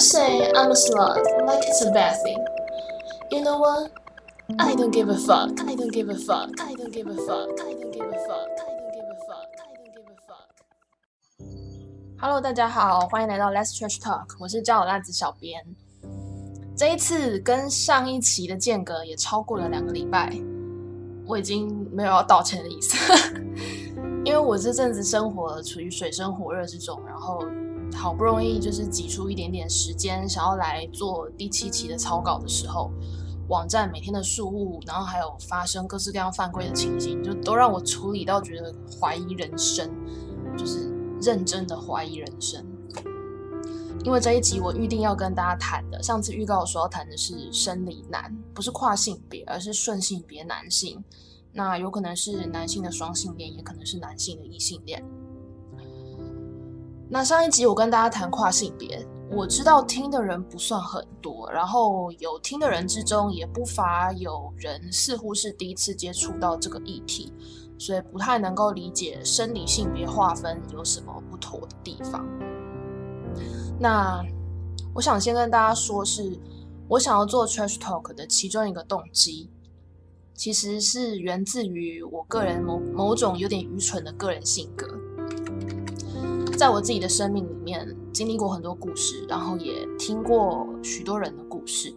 say I'm a slut like it's a bad thing. You know what? I don't give a fuck. I don't give a fuck. I don't give a fuck. I don't give a fuck. I don't give a fuck. I don't give a fuck. Hello，大家好，欢迎来到 Let's Trash Talk，我是交友辣子小编。这一次跟上一期的间隔也超过了两个礼拜，我已经没有要道歉的意思，因为我这阵子生活处于水深火热之中，然后好不容易就是挤出一点点时间，想要来做第七期的草稿的时候。网站每天的事务，然后还有发生各式各样犯规的情形，就都让我处理到觉得怀疑人生，就是认真的怀疑人生。因为这一集我预定要跟大家谈的，上次预告说要谈的是生理男，不是跨性别，而是顺性别男性。那有可能是男性的双性恋，也可能是男性的异性恋。那上一集我跟大家谈跨性别。我知道听的人不算很多，然后有听的人之中也不乏有人似乎是第一次接触到这个议题，所以不太能够理解生理性别划分有什么不妥的地方。那我想先跟大家说，是我想要做 trash talk 的其中一个动机，其实是源自于我个人某某种有点愚蠢的个人性格。在我自己的生命里面，经历过很多故事，然后也听过许多人的故事。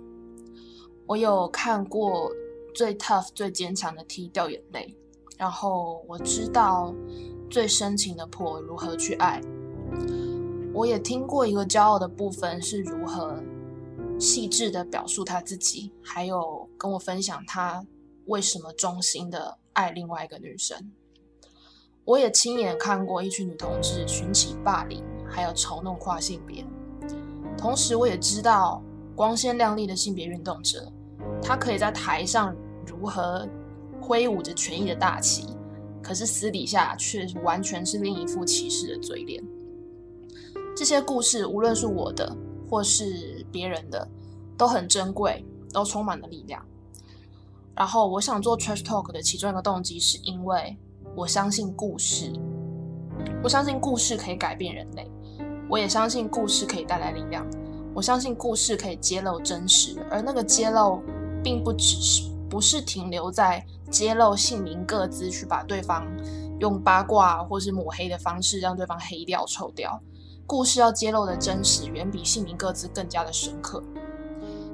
我有看过最 tough、最坚强的 T 掉眼泪，然后我知道最深情的婆如何去爱。我也听过一个骄傲的部分是如何细致的表述他自己，还有跟我分享他为什么忠心的爱另外一个女生。我也亲眼看过一群女同志群起霸凌，还有嘲弄跨性别。同时，我也知道光鲜亮丽的性别运动者，他可以在台上如何挥舞着权益的大旗，可是私底下却完全是另一副歧视的嘴脸。这些故事，无论是我的或是别人的，都很珍贵，都充满了力量。然后，我想做 Trash Talk 的其中一个动机，是因为。我相信故事，我相信故事可以改变人类，我也相信故事可以带来力量。我相信故事可以揭露真实，而那个揭露并不只是不是停留在揭露姓名各自，去把对方用八卦或是抹黑的方式让对方黑掉、臭掉。故事要揭露的真实，远比姓名各自更加的深刻。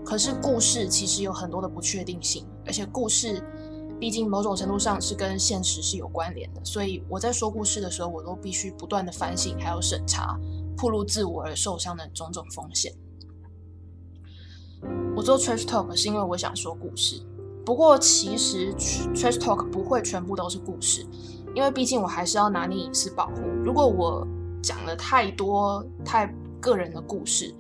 可是故事其实有很多的不确定性，而且故事。毕竟某种程度上是跟现实是有关联的，所以我在说故事的时候，我都必须不断的反省，还有审查，暴露自我而受伤的种种风险。我做 trash talk 是因为我想说故事，不过其实 trash talk 不会全部都是故事，因为毕竟我还是要拿捏隐私保护。如果我讲了太多太个人的故事，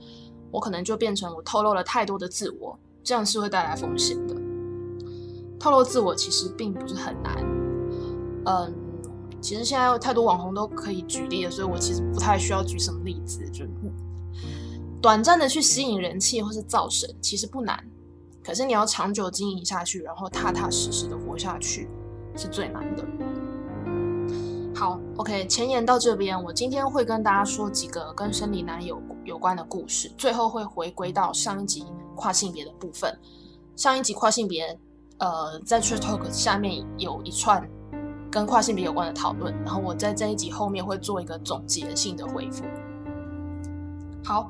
我可能就变成我透露了太多的自我，这样是会带来风险的。透露自我其实并不是很难，嗯，其实现在有太多网红都可以举例了，所以我其实不太需要举什么例子，就短暂的去吸引人气或是造神，其实不难，可是你要长久经营下去，然后踏踏实实的活下去，是最难的。好，OK，前言到这边，我今天会跟大家说几个跟生理男有有关的故事，最后会回归到上一集跨性别的部分，上一集跨性别。呃，在 True Talk 下面有一串跟跨性别有关的讨论，然后我在这一集后面会做一个总结性的回复。好，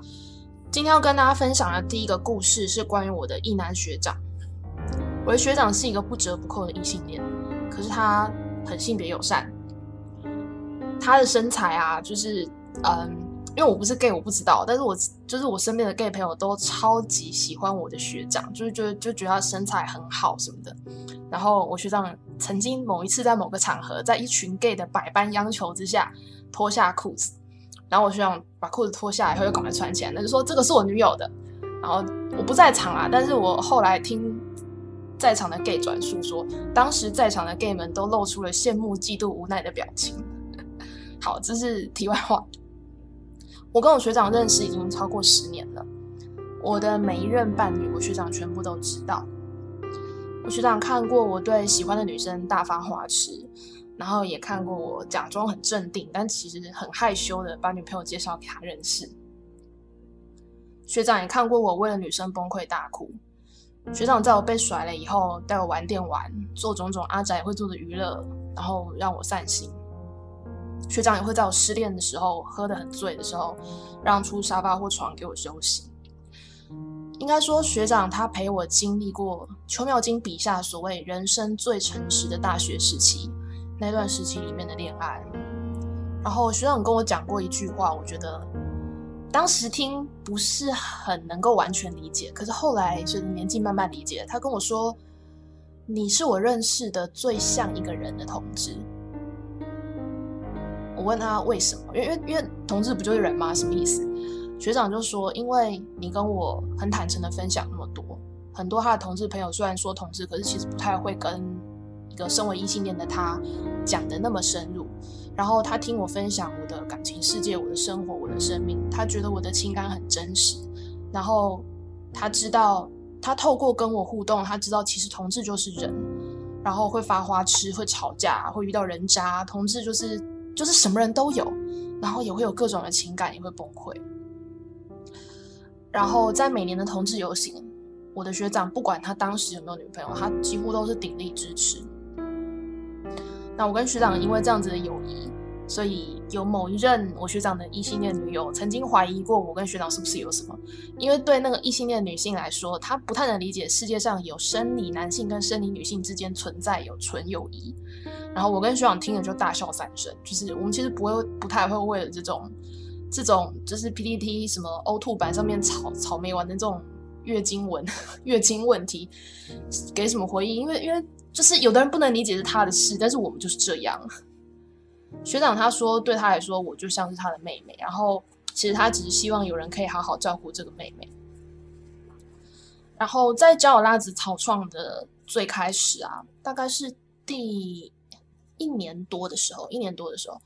今天要跟大家分享的第一个故事是关于我的异男学长。我的学长是一个不折不扣的异性恋，可是他很性别友善，他的身材啊，就是嗯。因为我不是 gay，我不知道，但是我就是我身边的 gay 朋友都超级喜欢我的学长，就是觉得就觉得他身材很好什么的。然后我学长曾经某一次在某个场合，在一群 gay 的百般央求之下脱下裤子，然后我学长把裤子脱下来以后又赶快穿起来，那就说这个是我女友的。然后我不在场啊，但是我后来听在场的 gay 转述说，当时在场的 gay 们都露出了羡慕、嫉妒、无奈的表情。好，这是题外话。我跟我学长认识已经超过十年了，我的每一任伴侣，我学长全部都知道。我学长看过我对喜欢的女生大发花痴，然后也看过我假装很镇定，但其实很害羞的把女朋友介绍给他认识。学长也看过我为了女生崩溃大哭。学长在我被甩了以后，带我玩电玩，做种种阿宅会做的娱乐，然后让我散心。学长也会在我失恋的时候，喝得很醉的时候，让出沙发或床给我休息。应该说，学长他陪我经历过邱妙金笔下所谓人生最诚实的大学时期，那段时期里面的恋爱。然后学长跟我讲过一句话，我觉得当时听不是很能够完全理解，可是后来随着年纪慢慢理解。他跟我说：“你是我认识的最像一个人的同志。”我问他为什么？因为因为同志不就是人吗？什么意思？学长就说：因为你跟我很坦诚的分享那么多，很多他的同志朋友虽然说同志，可是其实不太会跟一个身为异性恋的他讲的那么深入。然后他听我分享我的感情世界、我的生活、我的生命，他觉得我的情感很真实。然后他知道，他透过跟我互动，他知道其实同志就是人，然后会发花痴、会吵架、会遇到人渣，同志就是。就是什么人都有，然后也会有各种的情感，也会崩溃。然后在每年的同志游行，我的学长不管他当时有没有女朋友，他几乎都是鼎力支持。那我跟学长因为这样子的友谊。所以有某一任我学长的异性恋女友曾经怀疑过我跟学长是不是有什么，因为对那个异性恋女性来说，她不太能理解世界上有生理男性跟生理女性之间存在有纯友谊。然后我跟学长听了就大笑三声，就是我们其实不会不太会为了这种这种就是 PPT 什么 O two 版上面草草莓玩的这种月经文 月经问题给什么回应，因为因为就是有的人不能理解是他的事，但是我们就是这样。学长他说，对他来说，我就像是他的妹妹。然后，其实他只是希望有人可以好好照顾这个妹妹。然后，在交友拉子草创的最开始啊，大概是第一年多的时候，一年多的时候，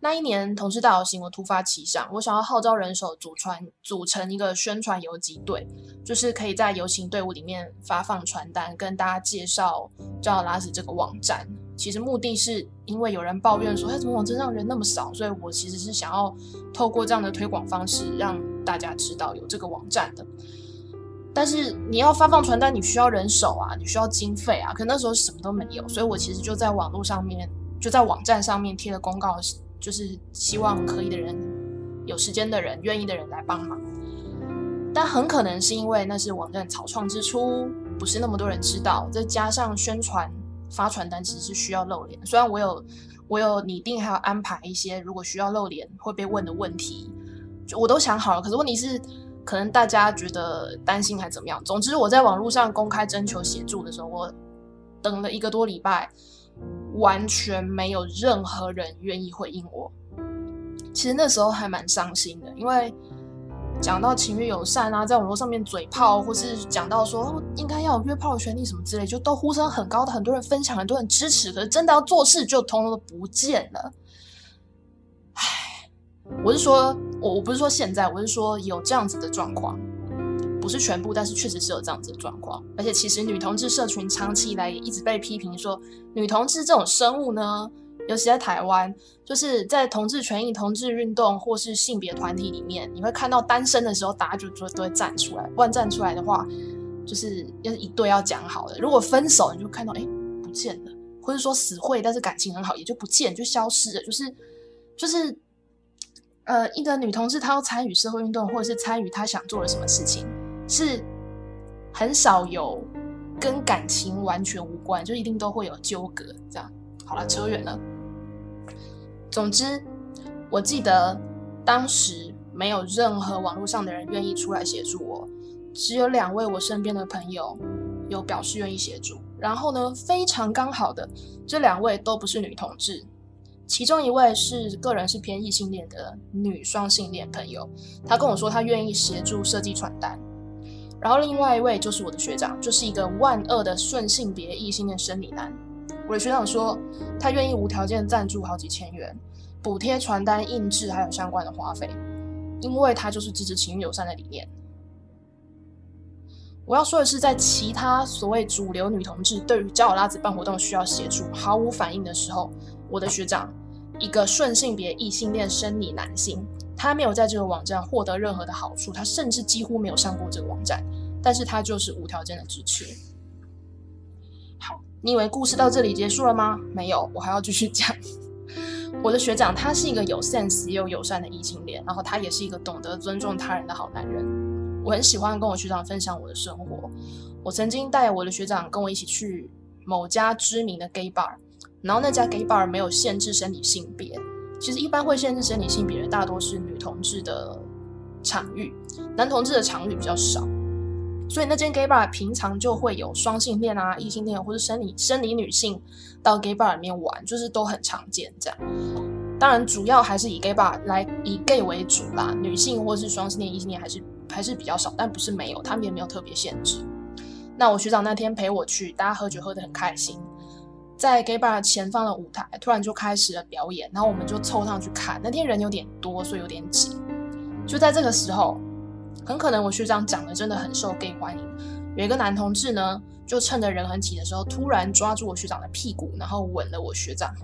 那一年同事大游行，我突发奇想，我想要号召人手组传组成一个宣传游击队，就是可以在游行队伍里面发放传单，跟大家介绍交友拉子这个网站。其实目的是因为有人抱怨说，哎，怎么网站上人那么少？所以我其实是想要透过这样的推广方式，让大家知道有这个网站的。但是你要发放传单，你需要人手啊，你需要经费啊。可那时候什么都没有，所以我其实就在网络上面，就在网站上面贴了公告，就是希望可以的人、有时间的人、愿意的人来帮忙。但很可能是因为那是网站草创之初，不是那么多人知道，再加上宣传。发传单其实是需要露脸，虽然我有我有拟定还有安排一些如果需要露脸会被问的问题，就我都想好了。可是问题是，可能大家觉得担心还怎么样？总之，我在网络上公开征求协助的时候，我等了一个多礼拜，完全没有任何人愿意回应我。其实那时候还蛮伤心的，因为。讲到情侣友善啊，在网络上面嘴炮，或是讲到说应该要有约炮的权利什么之类，就都呼声很高的，很多人分享，很多人支持。可是真的要做事，就通通都不见了。我是说，我我不是说现在，我是说有这样子的状况，不是全部，但是确实是有这样子的状况。而且其实女同志社群长期以来也一直被批评说，女同志这种生物呢。尤其在台湾，就是在同志权益、同志运动或是性别团体里面，你会看到单身的时候，大家就就都会站出来。万站出来的话，就是要一对要讲好的。如果分手，你就看到哎不见了，或者说死会，但是感情很好，也就不见就消失了。就是就是呃，一个女同志她要参与社会运动，或者是参与她想做的什么事情，是很少有跟感情完全无关，就一定都会有纠葛。这样好了，扯远了。总之，我记得当时没有任何网络上的人愿意出来协助我，只有两位我身边的朋友有表示愿意协助。然后呢，非常刚好的，这两位都不是女同志，其中一位是个人是偏异性恋的女双性恋朋友，她跟我说她愿意协助设计传单。然后另外一位就是我的学长，就是一个万恶的顺性别异性恋生理男。我的学长说，他愿意无条件赞助好几千元，补贴传单印制还有相关的花费，因为他就是支持情侣友善的理念。我要说的是，在其他所谓主流女同志对于交友拉子办活动需要协助毫无反应的时候，我的学长，一个顺性别异性恋生理男性，他没有在这个网站获得任何的好处，他甚至几乎没有上过这个网站，但是他就是无条件的支持。好，你以为故事到这里结束了吗？没有，我还要继续讲。我的学长他是一个有 sense 又友善的异性恋，然后他也是一个懂得尊重他人的好男人。我很喜欢跟我学长分享我的生活。我曾经带我的学长跟我一起去某家知名的 gay bar，然后那家 gay bar 没有限制生理性别。其实一般会限制生理性别的大多是女同志的场域，男同志的场域比较少。所以那间 gay bar 平常就会有双性恋啊、异性恋或者生理生理女性到 gay bar 里面玩，就是都很常见这样。当然，主要还是以 gay bar 来以 gay 为主啦，女性或是双性恋、异性恋还是还是比较少，但不是没有，他们也没有特别限制。那我学长那天陪我去，大家喝酒喝得很开心，在 gay bar 前方的舞台突然就开始了表演，然后我们就凑上去看。那天人有点多，所以有点挤。就在这个时候。很可能我学长长得真的很受 gay 欢迎，有一个男同志呢，就趁着人很挤的时候，突然抓住我学长的屁股，然后吻了我学长。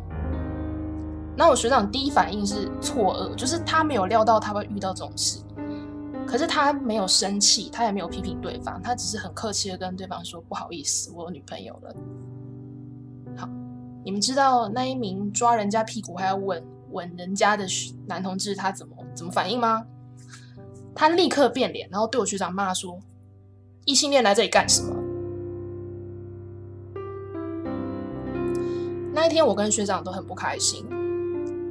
那我学长第一反应是错愕，就是他没有料到他会遇到这种事，可是他没有生气，他也没有批评对方，他只是很客气的跟对方说不好意思，我有女朋友了。你们知道那一名抓人家屁股还要吻吻人家的男同志他怎么怎么反应吗？他立刻变脸，然后对我学长骂说：“异性恋来这里干什么？”那一天，我跟学长都很不开心，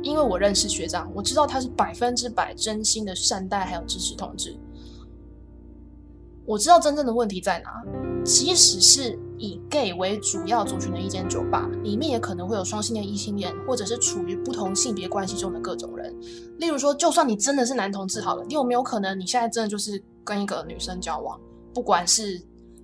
因为我认识学长，我知道他是百分之百真心的善待还有支持同志。我知道真正的问题在哪，即使是。以 gay 为主要族群的一间酒吧，里面也可能会有双性恋、异性恋，或者是处于不同性别关系中的各种人。例如说，就算你真的是男同志好了，你有没有可能你现在真的就是跟一个女生交往？不管是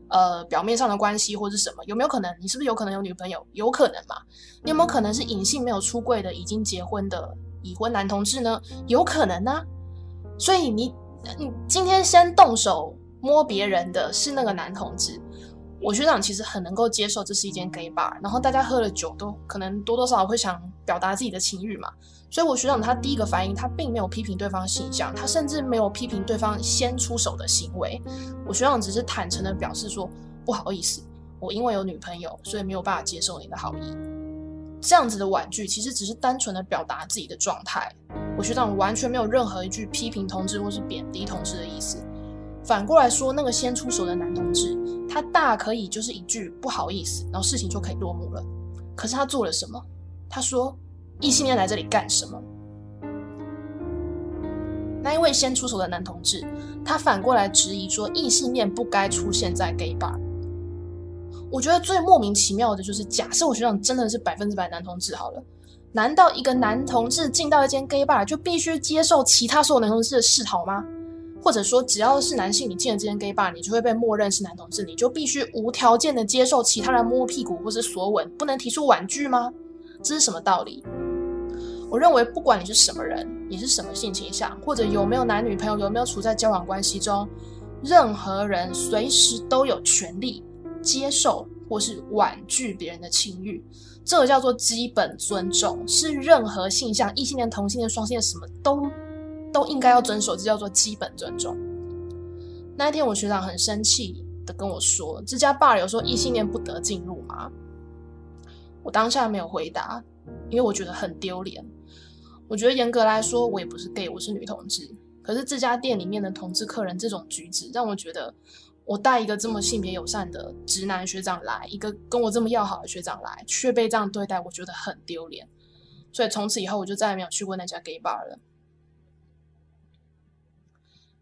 呃表面上的关系或是什么，有没有可能？你是不是有可能有女朋友？有可能嘛？你有没有可能是隐性没有出柜的已经结婚的已婚男同志呢？有可能呢。所以你你今天先动手摸别人的是那个男同志。我学长其实很能够接受这是一间 gay bar，然后大家喝了酒都可能多多少少会想表达自己的情欲嘛，所以我学长他第一个反应他并没有批评对方形象，他甚至没有批评对方先出手的行为，我学长只是坦诚的表示说不好意思，我因为有女朋友，所以没有办法接受你的好意。这样子的婉拒其实只是单纯的表达自己的状态，我学长完全没有任何一句批评同志或是贬低同志的意思。反过来说，那个先出手的男同志，他大可以就是一句不好意思，然后事情就可以落幕了。可是他做了什么？他说异性恋来这里干什么？那一位先出手的男同志，他反过来质疑说异性恋不该出现在 gay bar。我觉得最莫名其妙的就是，假设我学长真的是百分之百男同志好了，难道一个男同志进到一间 gay bar 就必须接受其他所有男同志的示好吗？或者说，只要是男性，你进了这间 gay bar，你就会被默认是男同志，你就必须无条件的接受其他人摸屁股或是索吻，不能提出婉拒吗？这是什么道理？我认为，不管你是什么人，你是什么性倾向，或者有没有男女朋友，有没有处在交往关系中，任何人随时都有权利接受或是婉拒别人的情欲，这个叫做基本尊重，是任何性向，异性恋、同性恋、双性恋，什么都。都应该要遵守，这叫做基本尊重。那一天，我学长很生气的跟我说：“这家 bar 有说异性恋不得进入吗？”我当下没有回答，因为我觉得很丢脸。我觉得严格来说，我也不是 gay，我是女同志。可是这家店里面的同志客人这种举止，让我觉得我带一个这么性别友善的直男学长来，一个跟我这么要好的学长来，却被这样对待，我觉得很丢脸。所以从此以后，我就再也没有去过那家 gay bar 了。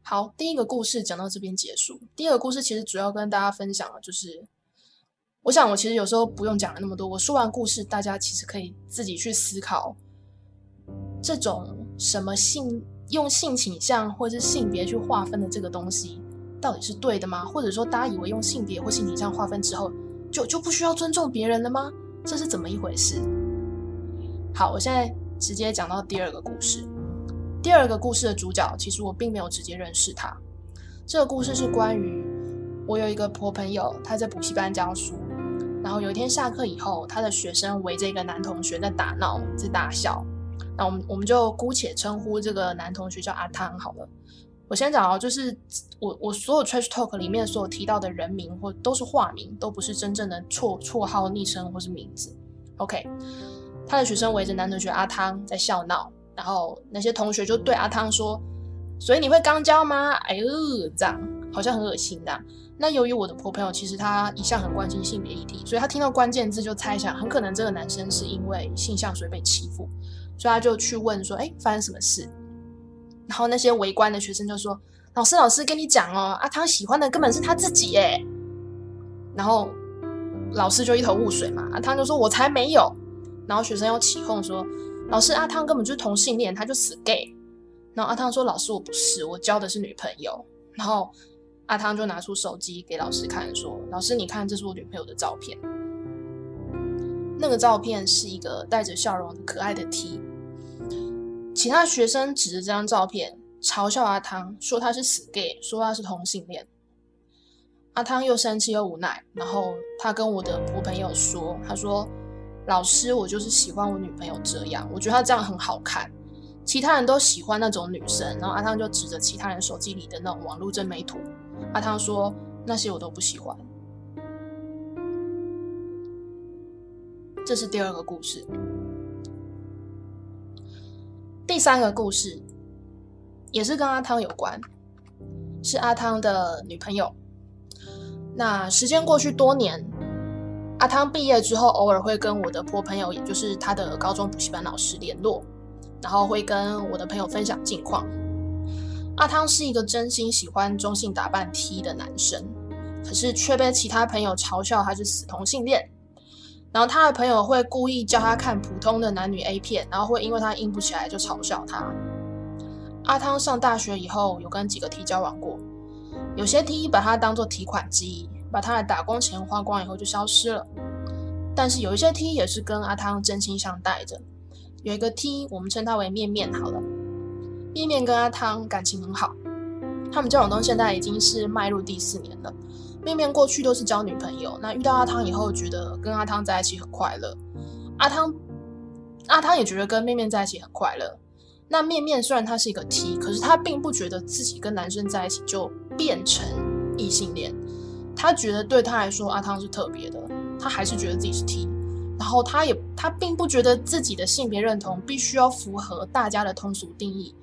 好，第一个故事讲到这边结束。第二个故事其实主要跟大家分享的就是，我想我其实有时候不用讲了那么多。我说完故事，大家其实可以自己去思考，这种什么性用性倾向或者是性别去划分的这个东西，到底是对的吗？或者说，大家以为用性别或性倾向划分之后，就就不需要尊重别人了吗？这是怎么一回事？好，我现在直接讲到第二个故事。第二个故事的主角，其实我并没有直接认识他。这个故事是关于我有一个婆朋友，她在补习班教书，然后有一天下课以后，她的学生围着一个男同学在打闹，在大笑。那我们我们就姑且称呼这个男同学叫阿汤好了。我先讲哦，就是我我所有 trash talk 里面所有提到的人名或都是化名，都不是真正的绰绰号、昵称或是名字。OK，他的学生围着男同学阿汤在笑闹，然后那些同学就对阿汤说：“所以你会肛交吗？”哎呦，这样好像很恶心的。那由于我的婆朋友其实他一向很关心性别议题，所以他听到关键字就猜想，很可能这个男生是因为性向所以被欺负，所以他就去问说：“哎，发生什么事？”然后那些围观的学生就说：“老师，老师跟你讲哦，阿汤喜欢的根本是他自己耶。”然后老师就一头雾水嘛。阿汤就说：“我才没有。”然后学生又起哄说：“老师，阿汤根本就是同性恋，他就死 gay。”然后阿汤说：“老师，我不是，我交的是女朋友。”然后阿汤就拿出手机给老师看，说：“老师，你看，这是我女朋友的照片。那个照片是一个带着笑容的可爱的 T。”其他学生指着这张照片嘲笑阿汤，说他是死 gay，说他是同性恋。阿汤又生气又无奈，然后他跟我的婆朋友说：“他说老师，我就是喜欢我女朋友这样，我觉得她这样很好看。其他人都喜欢那种女生。”然后阿汤就指着其他人手机里的那种网络真美图，阿汤说：“那些我都不喜欢。”这是第二个故事。第三个故事也是跟阿汤有关，是阿汤的女朋友。那时间过去多年，阿汤毕业之后，偶尔会跟我的婆朋友，也就是他的高中补习班老师联络，然后会跟我的朋友分享近况。阿汤是一个真心喜欢中性打扮 T 的男生，可是却被其他朋友嘲笑他是死同性恋。然后他的朋友会故意叫他看普通的男女 A 片，然后会因为他硬不起来就嘲笑他。阿汤上大学以后有跟几个 T 交往过，有些 T 把他当做提款机，把他的打工钱花光以后就消失了。但是有一些 T 也是跟阿汤真心相待着。有一个 T，我们称他为面面好了，面面跟阿汤感情很好，他们交往到现在已经是迈入第四年了。面面过去都是交女朋友，那遇到阿汤以后，觉得跟阿汤在一起很快乐。阿汤，阿汤也觉得跟面面在一起很快乐。那面面虽然他是一个 T，可是他并不觉得自己跟男生在一起就变成异性恋。他觉得对他来说，阿汤是特别的，他还是觉得自己是 T。然后他也他并不觉得自己的性别认同必须要符合大家的通俗定义，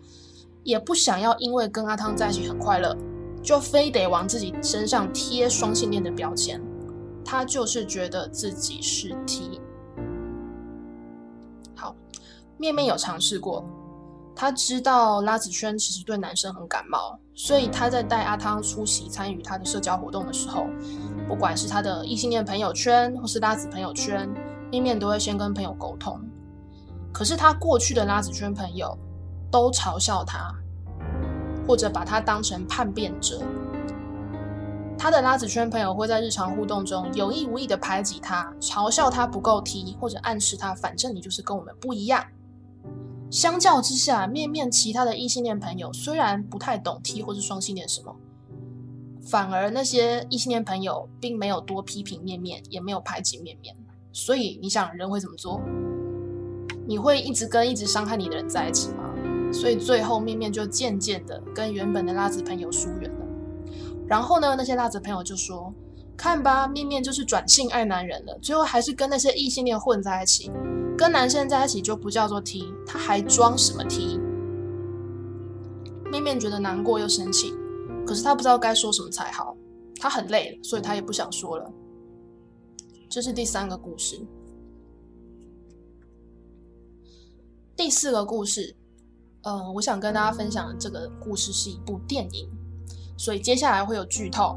也不想要因为跟阿汤在一起很快乐。就非得往自己身上贴双性恋的标签，他就是觉得自己是 T。好，面面有尝试过，他知道拉子圈其实对男生很感冒，所以他在带阿汤出席参与他的社交活动的时候，不管是他的异性恋朋友圈或是拉子朋友圈，面面都会先跟朋友沟通。可是他过去的拉子圈朋友都嘲笑他。或者把他当成叛变者，他的拉子圈朋友会在日常互动中有意无意的排挤他，嘲笑他不够 T，或者暗示他反正你就是跟我们不一样。相较之下，面面其他的异性恋朋友虽然不太懂 T 或是双性恋什么，反而那些异性恋朋友并没有多批评面面，也没有排挤面面。所以你想人会怎么做？你会一直跟一直伤害你的人在一起吗？所以最后面面就渐渐的跟原本的拉子朋友疏远了。然后呢，那些拉子朋友就说：“看吧，面面就是转性爱男人了。”最后还是跟那些异性恋混在一起，跟男生在一起就不叫做 T，他还装什么 T？面面觉得难过又生气，可是他不知道该说什么才好。他很累了，所以他也不想说了。这是第三个故事。第四个故事。呃，我想跟大家分享的这个故事是一部电影，所以接下来会有剧透。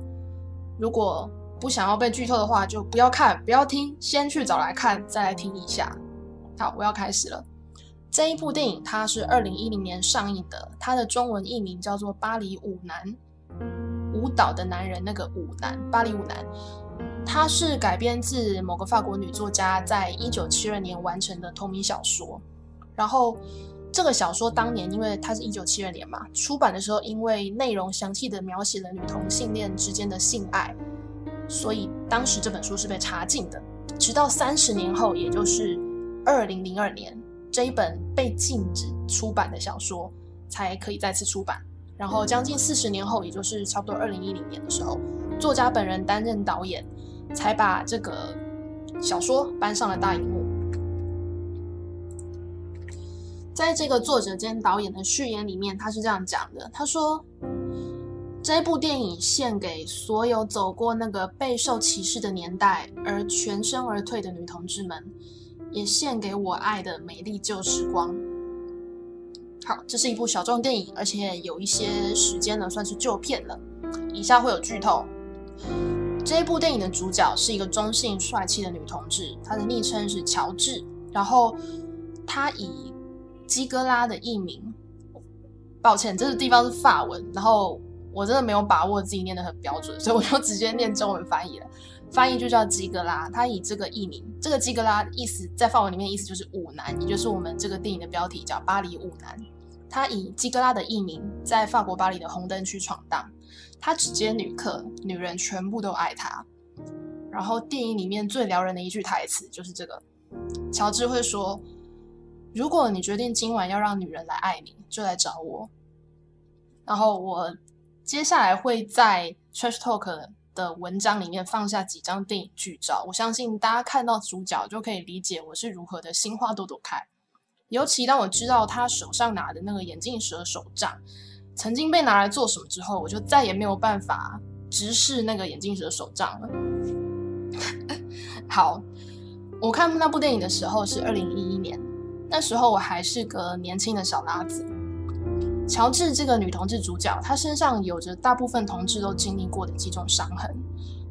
如果不想要被剧透的话，就不要看，不要听，先去找来看，再来听一下。好，我要开始了。这一部电影它是二零一零年上映的，它的中文译名叫做《巴黎舞男》，舞蹈的男人那个舞男，巴黎舞男。它是改编自某个法国女作家在一九七二年完成的同名小说，然后。这个小说当年，因为它是一九七二年嘛，出版的时候，因为内容详细的描写了女同性恋之间的性爱，所以当时这本书是被查禁的。直到三十年后，也就是二零零二年，这一本被禁止出版的小说才可以再次出版。然后将近四十年后，也就是差不多二零一零年的时候，作家本人担任导演，才把这个小说搬上了大荧幕。在这个作者兼导演的序言里面，他是这样讲的：他说，这部电影献给所有走过那个备受歧视的年代而全身而退的女同志们，也献给我爱的美丽旧时光。好，这是一部小众电影，而且有一些时间呢，算是旧片了。以下会有剧透。这一部电影的主角是一个中性帅气的女同志，她的昵称是乔治。然后她以基哥拉的艺名，抱歉，这个地方是法文，然后我真的没有把握自己念得很标准，所以我就直接念中文翻译了。翻译就叫基格拉，他以这个艺名，这个基格拉意思在范文里面意思就是舞男，也就是我们这个电影的标题叫巴黎舞男。他以基格拉的艺名在法国巴黎的红灯区闯荡，他只接女客，女人全部都爱他。然后电影里面最撩人的一句台词就是这个：乔治会说，如果你决定今晚要让女人来爱你，就来找我。然后我接下来会在 Trash Talk 的文章里面放下几张电影剧照，我相信大家看到主角就可以理解我是如何的心花朵朵开。尤其当我知道他手上拿的那个眼镜蛇手杖曾经被拿来做什么之后，我就再也没有办法直视那个眼镜蛇手杖了。好，我看那部电影的时候是二零一一年，那时候我还是个年轻的小拉子。乔治这个女同志主角，她身上有着大部分同志都经历过的几种伤痕，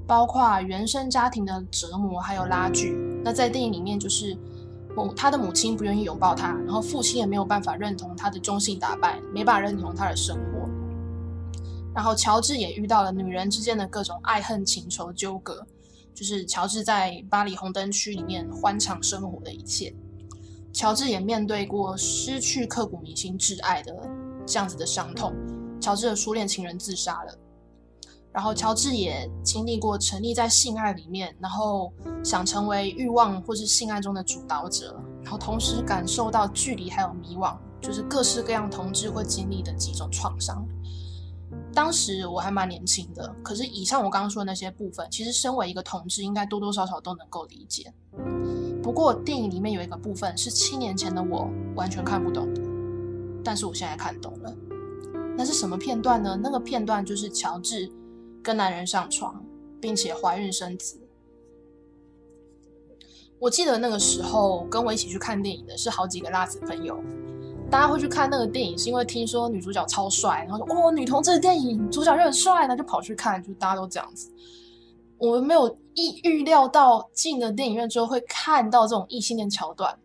包括原生家庭的折磨，还有拉锯。那在电影里面就是。母她的母亲不愿意拥抱她，然后父亲也没有办法认同她的中性打扮，没办法认同她的生活。然后乔治也遇到了女人之间的各种爱恨情仇纠葛，就是乔治在巴黎红灯区里面欢畅生活的一切。乔治也面对过失去刻骨铭心挚爱的这样子的伤痛，乔治的初恋情人自杀了。然后乔治也经历过沉溺在性爱里面，然后想成为欲望或是性爱中的主导者，然后同时感受到距离还有迷惘，就是各式各样同志会经历的几种创伤。当时我还蛮年轻的，可是以上我刚刚说的那些部分，其实身为一个同志，应该多多少少都能够理解。不过电影里面有一个部分是七年前的我完全看不懂，但是我现在看懂了。那是什么片段呢？那个片段就是乔治。跟男人上床，并且怀孕生子。我记得那个时候跟我一起去看电影的是好几个辣子朋友。大家会去看那个电影，是因为听说女主角超帅，然后说哦，女同志的电影主角就很帅，呢就跑去看，就大家都这样子。我们没有意预料到进了电影院之后会看到这种异性恋桥段。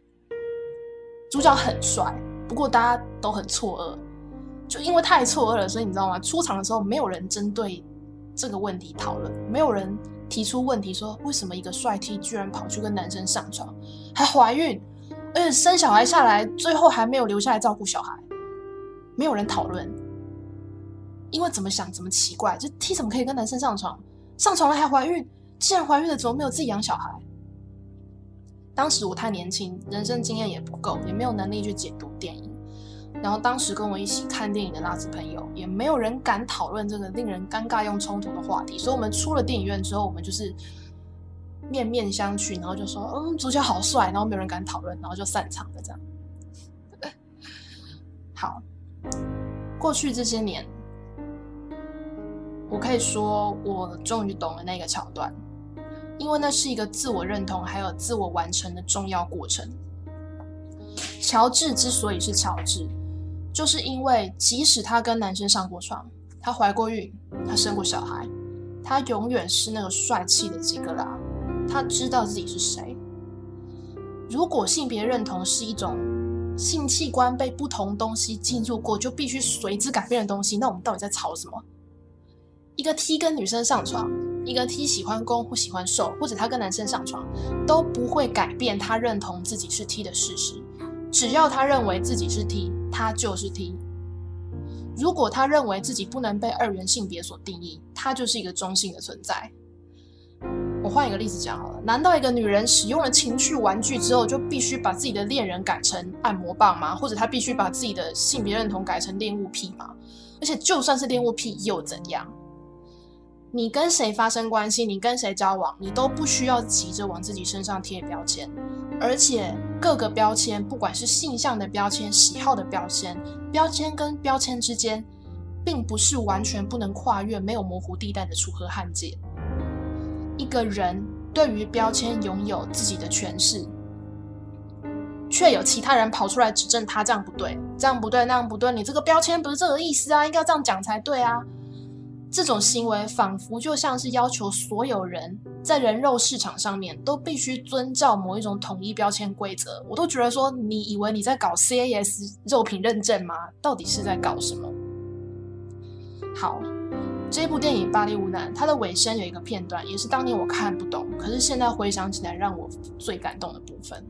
主角很帅，不过大家都很错愕，就因为太错愕了，所以你知道吗？出场的时候没有人针对。这个问题讨论，没有人提出问题说为什么一个帅 T 居然跑去跟男生上床，还怀孕，而且生小孩下来，最后还没有留下来照顾小孩，没有人讨论，因为怎么想怎么奇怪，这 T 怎么可以跟男生上床，上床了还怀孕？既然怀孕了，怎么没有自己养小孩？当时我太年轻，人生经验也不够，也没有能力去解读电影。然后当时跟我一起看电影的那子朋友，也没有人敢讨论这个令人尴尬又冲突的话题，所以我们出了电影院之后，我们就是面面相觑，然后就说：“嗯，主角好帅。”然后没有人敢讨论，然后就散场了。这样。好，过去这些年，我可以说我终于懂了那个桥段，因为那是一个自我认同还有自我完成的重要过程。乔治之所以是乔治。就是因为，即使他跟男生上过床，她怀过孕，她生过小孩，她永远是那个帅气的吉格拉。他知道自己是谁。如果性别认同是一种性器官被不同东西进入过就必须随之改变的东西，那我们到底在吵什么？一个 T 跟女生上床，一个 T 喜欢攻或喜欢受，或者他跟男生上床，都不会改变他认同自己是 T 的事实。只要他认为自己是 T。他就是 T。如果他认为自己不能被二元性别所定义，他就是一个中性的存在。我换一个例子讲好了，难道一个女人使用了情趣玩具之后，就必须把自己的恋人改成按摩棒吗？或者她必须把自己的性别认同改成恋物癖吗？而且就算是恋物癖又怎样？你跟谁发生关系，你跟谁交往，你都不需要急着往自己身上贴标签。而且各个标签，不管是性向的标签、喜好的标签，标签跟标签之间，并不是完全不能跨越、没有模糊地带的楚河汉界。一个人对于标签拥有自己的诠释，却有其他人跑出来指正他这样不对，这样不对，那样不对，你这个标签不是这个意思啊，应该这样讲才对啊。这种行为仿佛就像是要求所有人在人肉市场上面都必须遵照某一种统一标签规则。我都觉得说，你以为你在搞 CAS 肉品认证吗？到底是在搞什么？好。这部电影《巴黎无难》，它的尾声有一个片段，也是当年我看不懂，可是现在回想起来让我最感动的部分。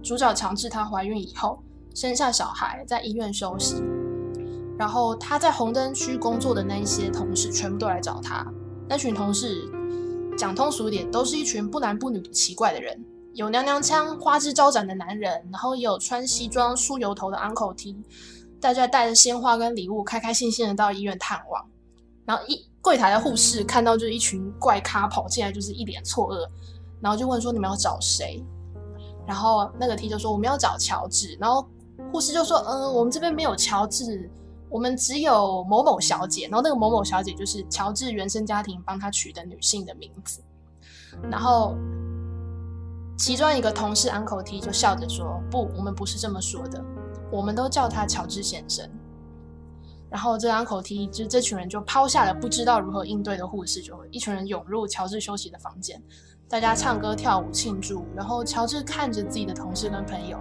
主角强制她怀孕以后，生下小孩，在医院休息，然后他在红灯区工作的那一些同事全部都来找他。那群同事讲通俗点，都是一群不男不女的奇怪的人，有娘娘腔、花枝招展的男人，然后也有穿西装、梳油头的 uncle T，大家带着鲜花跟礼物，开开心心的到医院探望。然后一柜台的护士看到就是一群怪咖跑进来，就是一脸错愕，然后就问说：“你们要找谁？”然后那个 T 就说：“我们要找乔治。”然后护士就说：“嗯，我们这边没有乔治，我们只有某某小姐。”然后那个某某小姐就是乔治原生家庭帮他取的女性的名字。然后其中一个同事 Uncle T 就笑着说：“不，我们不是这么说的，我们都叫他乔治先生。”然后这两口梯，就这群人就抛下了不知道如何应对的护士，就一群人涌入乔治休息的房间，大家唱歌跳舞庆祝。然后乔治看着自己的同事跟朋友，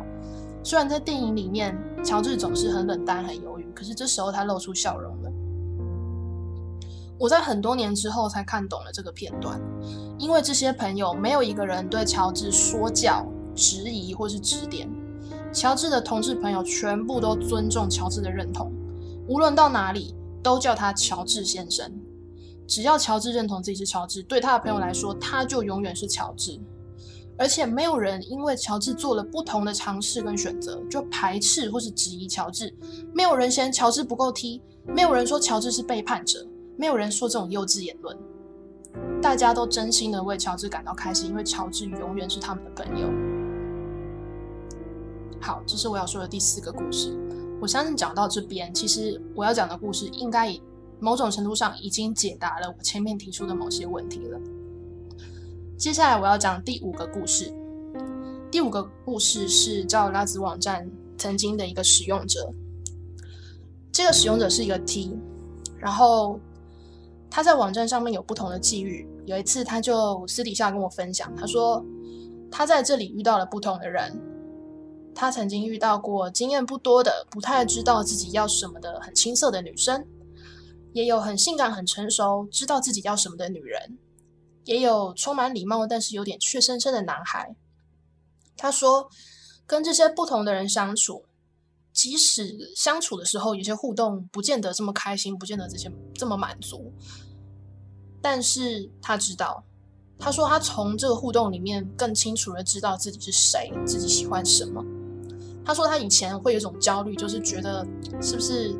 虽然在电影里面乔治总是很冷淡、很犹豫，可是这时候他露出笑容了。我在很多年之后才看懂了这个片段，因为这些朋友没有一个人对乔治说教、质疑或是指点，乔治的同志朋友全部都尊重乔治的认同。无论到哪里，都叫他乔治先生。只要乔治认同自己是乔治，对他的朋友来说，他就永远是乔治。而且没有人因为乔治做了不同的尝试跟选择，就排斥或是质疑乔治。没有人嫌乔治不够踢，没有人说乔治是背叛者，没有人说这种幼稚言论。大家都真心的为乔治感到开心，因为乔治永远是他们的朋友。好，这是我要说的第四个故事。我相信讲到这边，其实我要讲的故事应该某种程度上已经解答了我前面提出的某些问题了。接下来我要讲第五个故事。第五个故事是叫拉子网站曾经的一个使用者。这个使用者是一个 T，然后他在网站上面有不同的际遇。有一次，他就私底下跟我分享，他说他在这里遇到了不同的人。他曾经遇到过经验不多的、不太知道自己要什么的很青涩的女生，也有很性感、很成熟、知道自己要什么的女人，也有充满礼貌但是有点怯生生的男孩。他说，跟这些不同的人相处，即使相处的时候有些互动不见得这么开心，不见得这些这么满足，但是他知道，他说他从这个互动里面更清楚的知道自己是谁，自己喜欢什么。他说他以前会有一种焦虑，就是觉得是不是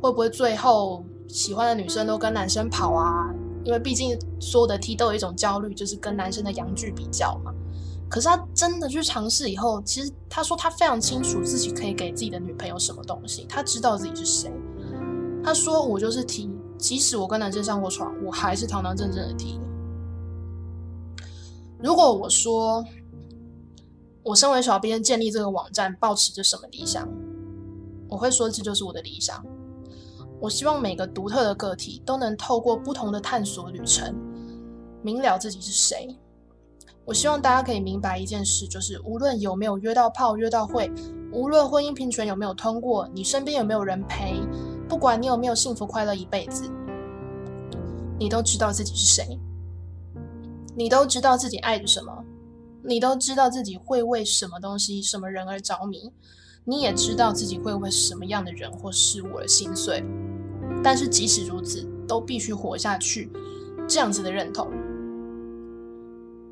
会不会最后喜欢的女生都跟男生跑啊？因为毕竟所有的 T 都有一种焦虑，就是跟男生的阳具比较嘛。可是他真的去尝试以后，其实他说他非常清楚自己可以给自己的女朋友什么东西，他知道自己是谁。他说我就是 T，即使我跟男生上过床，我还是堂堂正正的 T。如果我说。我身为小编，建立这个网站，抱持着什么理想？我会说，这就是我的理想。我希望每个独特的个体都能透过不同的探索旅程，明了自己是谁。我希望大家可以明白一件事，就是无论有没有约到炮、约到会，无论婚姻平权有没有通过，你身边有没有人陪，不管你有没有幸福快乐一辈子，你都知道自己是谁，你都知道自己爱着什么。你都知道自己会为什么东西、什么人而着迷，你也知道自己会为什么样的人或事物而心碎。但是即使如此，都必须活下去。这样子的认同，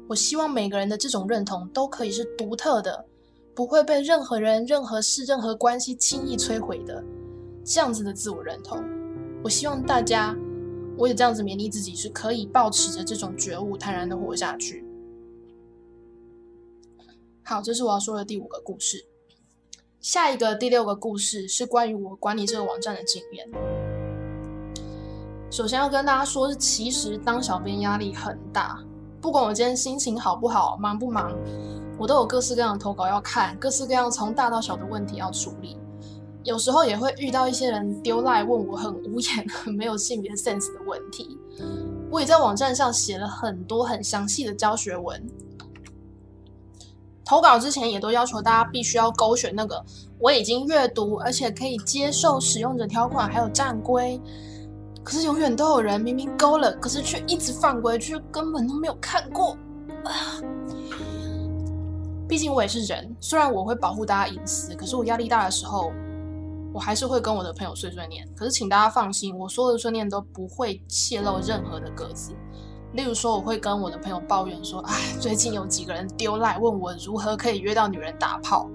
我希望每个人的这种认同都可以是独特的，不会被任何人、任何事、任何关系轻易摧毁的。这样子的自我认同，我希望大家，我也这样子勉励自己，是可以保持着这种觉悟，坦然的活下去。好，这是我要说的第五个故事。下一个第六个故事是关于我管理这个网站的经验。首先要跟大家说，是其实当小编压力很大。不管我今天心情好不好，忙不忙，我都有各式各样的投稿要看，各式各样从大到小的问题要处理。有时候也会遇到一些人丢赖问我很无言、很 没有性别 sense 的问题。我也在网站上写了很多很详细的教学文。投稿之前也都要求大家必须要勾选那个我已经阅读，而且可以接受使用者条款还有站规。可是永远都有人明明勾了，可是却一直犯规，却根本都没有看过。毕竟我也是人，虽然我会保护大家隐私，可是我压力大的时候，我还是会跟我的朋友碎碎念。可是请大家放心，我所有的碎念都不会泄露任何的个字。例如说，我会跟我的朋友抱怨说：“哎，最近有几个人丢赖问我如何可以约到女人打炮。”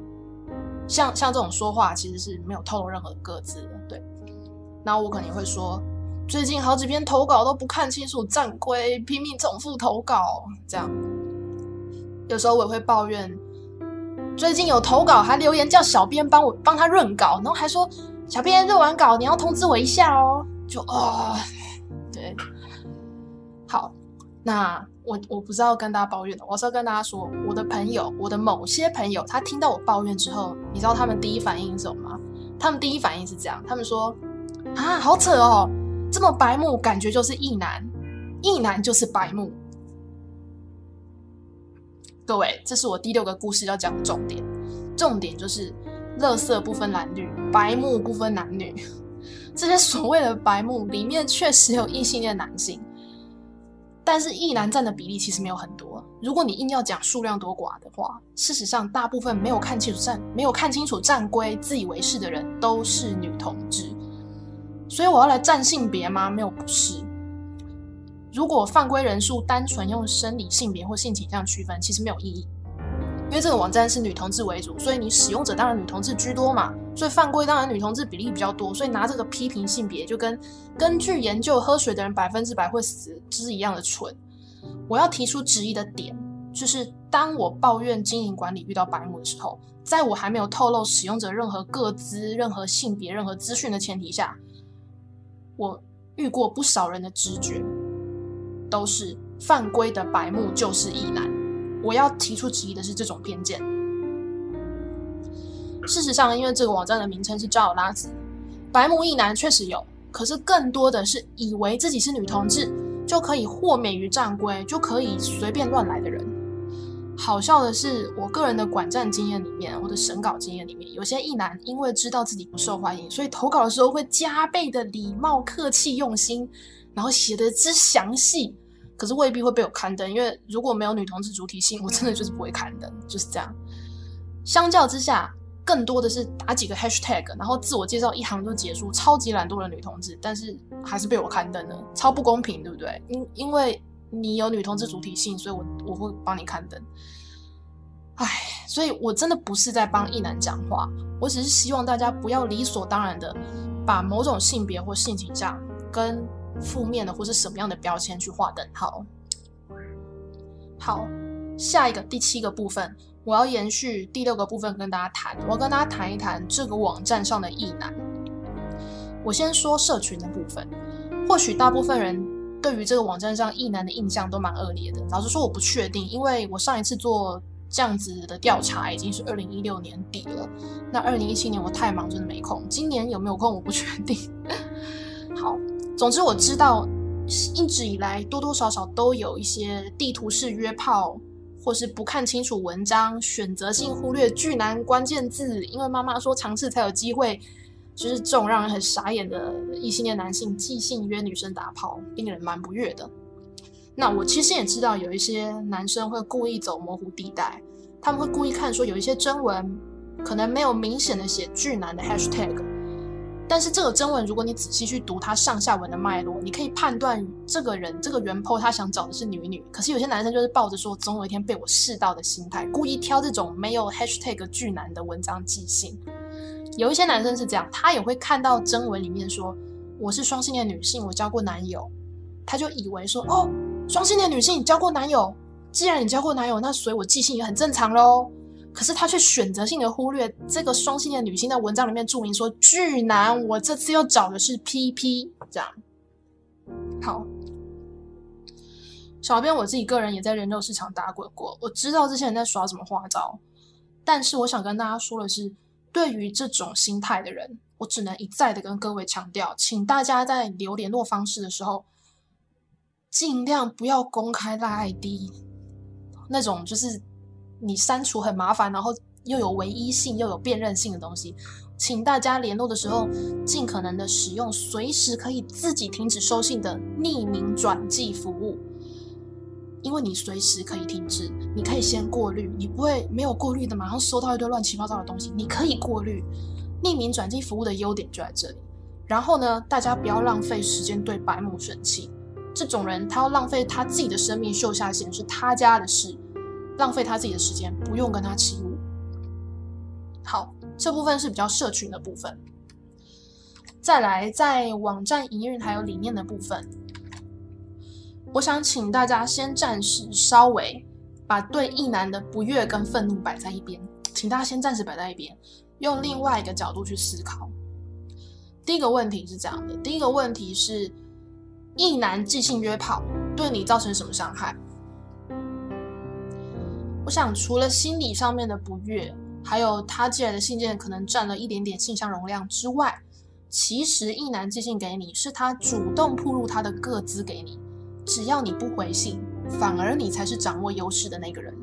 像像这种说话其实是没有透露任何个字的，对。然后我可能会说：“最近好几篇投稿都不看清楚站规，拼命重复投稿。”这样。有时候我也会抱怨，最近有投稿还留言叫小编帮我帮他润稿，然后还说：“小编润完稿你要通知我一下哦。”就啊，对，好。那我我不知道跟大家抱怨，我是要跟大家说，我的朋友，我的某些朋友，他听到我抱怨之后，你知道他们第一反应是什么吗？他们第一反应是这样，他们说啊，好扯哦，这么白目，感觉就是异男，异男就是白目。各位，这是我第六个故事要讲的重点，重点就是乐色不分男女，白目不分男女，这些所谓的白目里面确实有异性恋男性。但是异男占的比例其实没有很多。如果你硬要讲数量多寡的话，事实上大部分没有看清楚战没有看清楚战规、自以为是的人都是女同志。所以我要来占性别吗？没有，不是。如果犯规人数单纯用生理性别或性倾向区分，其实没有意义。因为这个网站是女同志为主，所以你使用者当然女同志居多嘛，所以犯规当然女同志比例比较多，所以拿这个批评性别，就跟根据研究喝水的人百分之百会死是一样的蠢。我要提出质疑的点，就是当我抱怨经营管理遇到白目的时候，在我还没有透露使用者任何个资、任何性别、任何资讯的前提下，我遇过不少人的直觉，都是犯规的白目就是异男。我要提出质疑的是这种偏见。事实上，因为这个网站的名称是招友拉子，白目一男确实有，可是更多的是以为自己是女同志就可以豁免于战规，就可以随便乱来的人。好笑的是，我个人的管战经验里面，我的审稿经验里面，有些异男因为知道自己不受欢迎，所以投稿的时候会加倍的礼貌、客气、用心，然后写的之详细。可是未必会被我刊登，因为如果没有女同志主体性，我真的就是不会刊登，就是这样。相较之下，更多的是打几个 hashtag，然后自我介绍一行就结束，超级懒惰的女同志，但是还是被我刊登了，超不公平，对不对？因因为你有女同志主体性，所以我我会帮你刊登。唉，所以我真的不是在帮异男讲话，我只是希望大家不要理所当然的把某种性别或性倾向跟。负面的或是什么样的标签去划等号？好，下一个第七个部分，我要延续第六个部分跟大家谈。我要跟大家谈一谈这个网站上的异男。我先说社群的部分，或许大部分人对于这个网站上异男的印象都蛮恶劣的。老实说，我不确定，因为我上一次做这样子的调查已经是二零一六年底了。那二零一七年我太忙，真的没空。今年有没有空，我不确定。好。总之我知道，一直以来多多少少都有一些地图式约炮，或是不看清楚文章、选择性忽略巨难关键字，因为妈妈说尝试才有机会，就是这种让人很傻眼的异性恋男性即兴约女生打炮，令人蛮不悦的。那我其实也知道有一些男生会故意走模糊地带，他们会故意看说有一些征文可能没有明显的写巨男的 hashtag。但是这个征文，如果你仔细去读它上下文的脉络，你可以判断这个人这个原 po 他想找的是女女。可是有些男生就是抱着说总有一天被我试到的心态，故意挑这种没有 hashtag 巨男的文章寄信。有一些男生是这样，他也会看到征文里面说我是双性恋女性，我交过男友，他就以为说哦，双性恋女性交过男友，既然你交过男友，那所以我记性也很正常喽。可是他却选择性的忽略这个双性恋女性在文章里面注明说巨男，我这次要找的是 PP，这样。好，小编我自己个人也在人肉市场打滚过，我知道这些人在耍什么花招。但是我想跟大家说的是，对于这种心态的人，我只能一再的跟各位强调，请大家在留联络方式的时候，尽量不要公开拉 ID，那种就是。你删除很麻烦，然后又有唯一性又有辨认性的东西，请大家联络的时候尽可能的使用随时可以自己停止收信的匿名转寄服务，因为你随时可以停止，你可以先过滤，你不会没有过滤的马上收到一堆乱七八糟的东西，你可以过滤。匿名转寄服务的优点就在这里。然后呢，大家不要浪费时间对白目生气，这种人他要浪费他自己的生命秀下限是他家的事。浪费他自己的时间，不用跟他起舞。好，这部分是比较社群的部分。再来，在网站营运还有理念的部分，我想请大家先暂时稍微把对意男的不悦跟愤怒摆在一边，请大家先暂时摆在一边，用另外一个角度去思考。第一个问题是这样的：第一个问题是，意男即兴约炮对你造成什么伤害？我想，除了心理上面的不悦，还有他寄来的信件可能占了一点点信箱容量之外，其实一男寄信给你，是他主动铺入他的个资给你。只要你不回信，反而你才是掌握优势的那个人，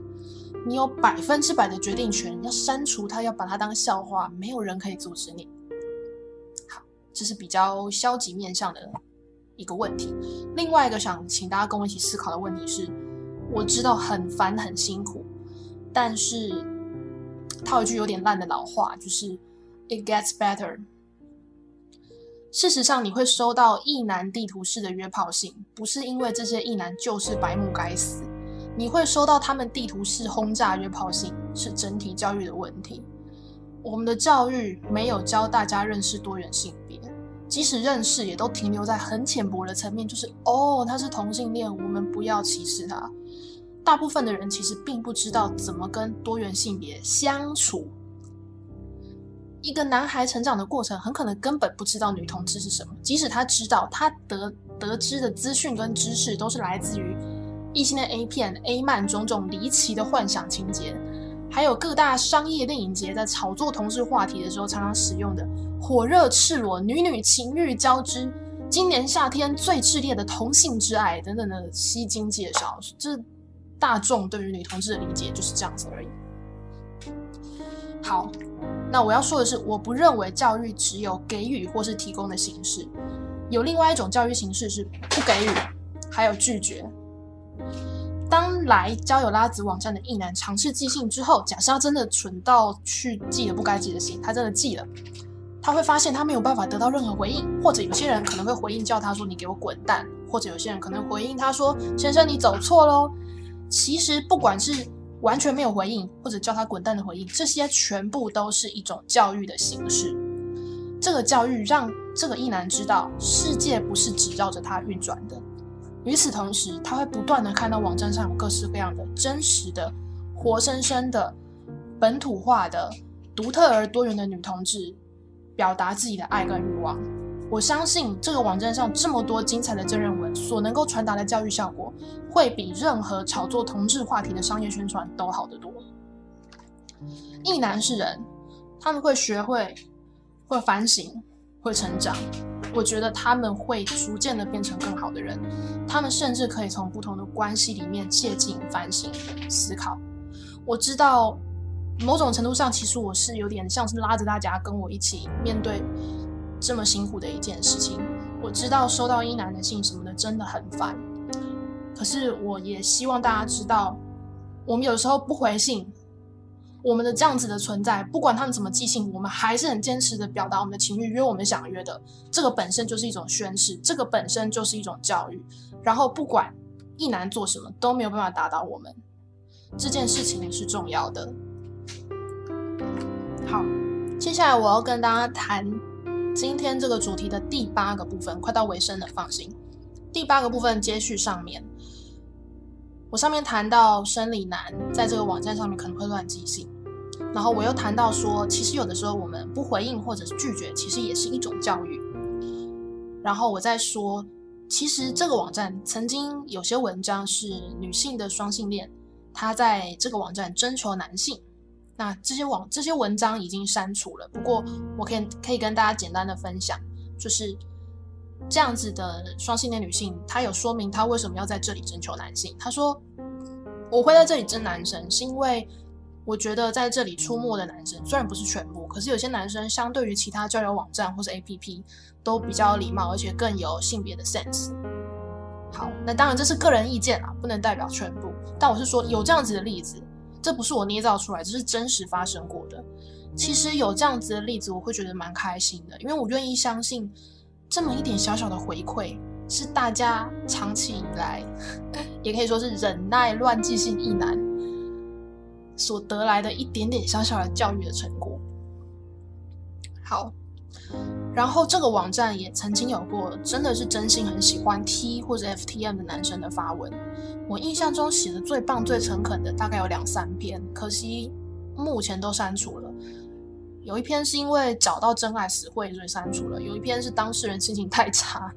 你有百分之百的决定权。要删除他，要把他当笑话，没有人可以阻止你。好，这是比较消极面向的一个问题。另外一个想请大家跟我一起思考的问题是。我知道很烦很辛苦，但是套一句有点烂的老话，就是 "It gets better"。事实上，你会收到意男地图式的约炮信，不是因为这些意男就是白目该死，你会收到他们地图式轰炸约炮信，是整体教育的问题。我们的教育没有教大家认识多元性别。即使认识，也都停留在很浅薄的层面，就是哦，他是同性恋，我们不要歧视他。大部分的人其实并不知道怎么跟多元性别相处。一个男孩成长的过程，很可能根本不知道女同志是什么。即使他知道，他得得知的资讯跟知识，都是来自于异性的 A 片、A 漫种种离奇的幻想情节。还有各大商业电影节在炒作同志话题的时候，常常使用的火热赤裸女女情欲交织，今年夏天最炽烈的同性之爱等等的吸睛介绍，这大众对于女同志的理解就是这样子而已。好，那我要说的是，我不认为教育只有给予或是提供的形式，有另外一种教育形式是不给予，还有拒绝。当来交友拉子网站的异男尝试寄信之后，假设他真的蠢到去寄了不该寄的信，他真的寄了，他会发现他没有办法得到任何回应，或者有些人可能会回应叫他说你给我滚蛋，或者有些人可能回应他说先生你走错喽。其实不管是完全没有回应，或者叫他滚蛋的回应，这些全部都是一种教育的形式。这个教育让这个异男知道世界不是只绕着他运转的。与此同时，他会不断的看到网站上有各式各样的真实的、活生生的、本土化的、独特而多元的女同志，表达自己的爱跟欲望。我相信这个网站上这么多精彩的真人文所能够传达的教育效果，会比任何炒作同志话题的商业宣传都好得多。异男是人，他们会学会，会反省，会成长。我觉得他们会逐渐的变成更好的人，他们甚至可以从不同的关系里面借镜、反省、思考。我知道，某种程度上，其实我是有点像是拉着大家跟我一起面对这么辛苦的一件事情。我知道收到一男的信什么的真的很烦，可是我也希望大家知道，我们有时候不回信，我们的这样子的存在，不管他们怎么寄信，我们还是很坚持的表达我们的情绪，约我们想约的，这个本身就是一种宣誓，这个本身就是一种教育。然后不管一男做什么，都没有办法打倒我们，这件事情是重要的。好，接下来我要跟大家谈今天这个主题的第八个部分，快到尾声了，放心。第八个部分接续上面。我上面谈到生理男在这个网站上面可能会乱寄信，然后我又谈到说，其实有的时候我们不回应或者是拒绝，其实也是一种教育。然后我再说，其实这个网站曾经有些文章是女性的双性恋，她在这个网站征求男性，那这些网这些文章已经删除了。不过我可以可以跟大家简单的分享，就是这样子的双性恋女性，她有说明她为什么要在这里征求男性。她说。我会在这里征男生，是因为我觉得在这里出没的男生虽然不是全部，可是有些男生相对于其他交友网站或者 APP 都比较礼貌，而且更有性别的 sense。好，那当然这是个人意见啊，不能代表全部。但我是说有这样子的例子，这不是我捏造出来，这是真实发生过的。其实有这样子的例子，我会觉得蛮开心的，因为我愿意相信这么一点小小的回馈。是大家长期以来，也可以说是忍耐乱记性一难所得来的一点点小小的教育的成果。好，然后这个网站也曾经有过真的是真心很喜欢 T 或者 FTM 的男生的发文，我印象中写的最棒最诚恳的大概有两三篇，可惜目前都删除了。有一篇是因为找到真爱死会所以删除了，有一篇是当事人心情太差。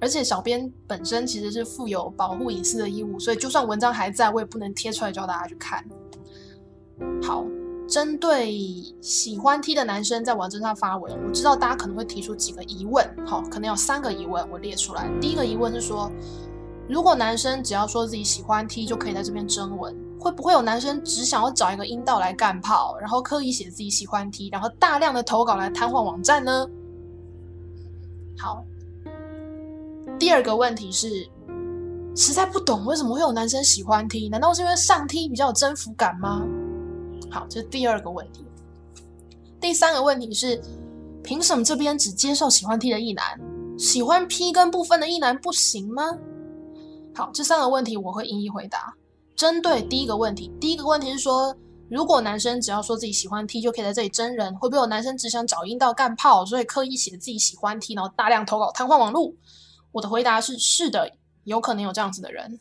而且小编本身其实是负有保护隐私的义务，所以就算文章还在，我也不能贴出来教大家去看。好，针对喜欢 T 的男生在网站上发文，我知道大家可能会提出几个疑问，好，可能有三个疑问，我列出来。第一个疑问是说，如果男生只要说自己喜欢 T 就可以在这边征文，会不会有男生只想要找一个阴道来干炮，然后刻意写自己喜欢 T，然后大量的投稿来瘫痪网站呢？好。第二个问题是，实在不懂为什么会有男生喜欢 T？难道是因为上 T 比较有征服感吗？好，这是第二个问题。第三个问题是，凭什么这边只接受喜欢 T 的异男，喜欢 P 跟部分的异男不行吗？好，这三个问题我会一一回答。针对第一个问题，第一个问题是说，如果男生只要说自己喜欢 T 就可以在这里真人，会不会有男生只想找阴道干炮，所以刻意写自己喜欢 T，然后大量投稿瘫痪网络？我的回答是：是的，有可能有这样子的人，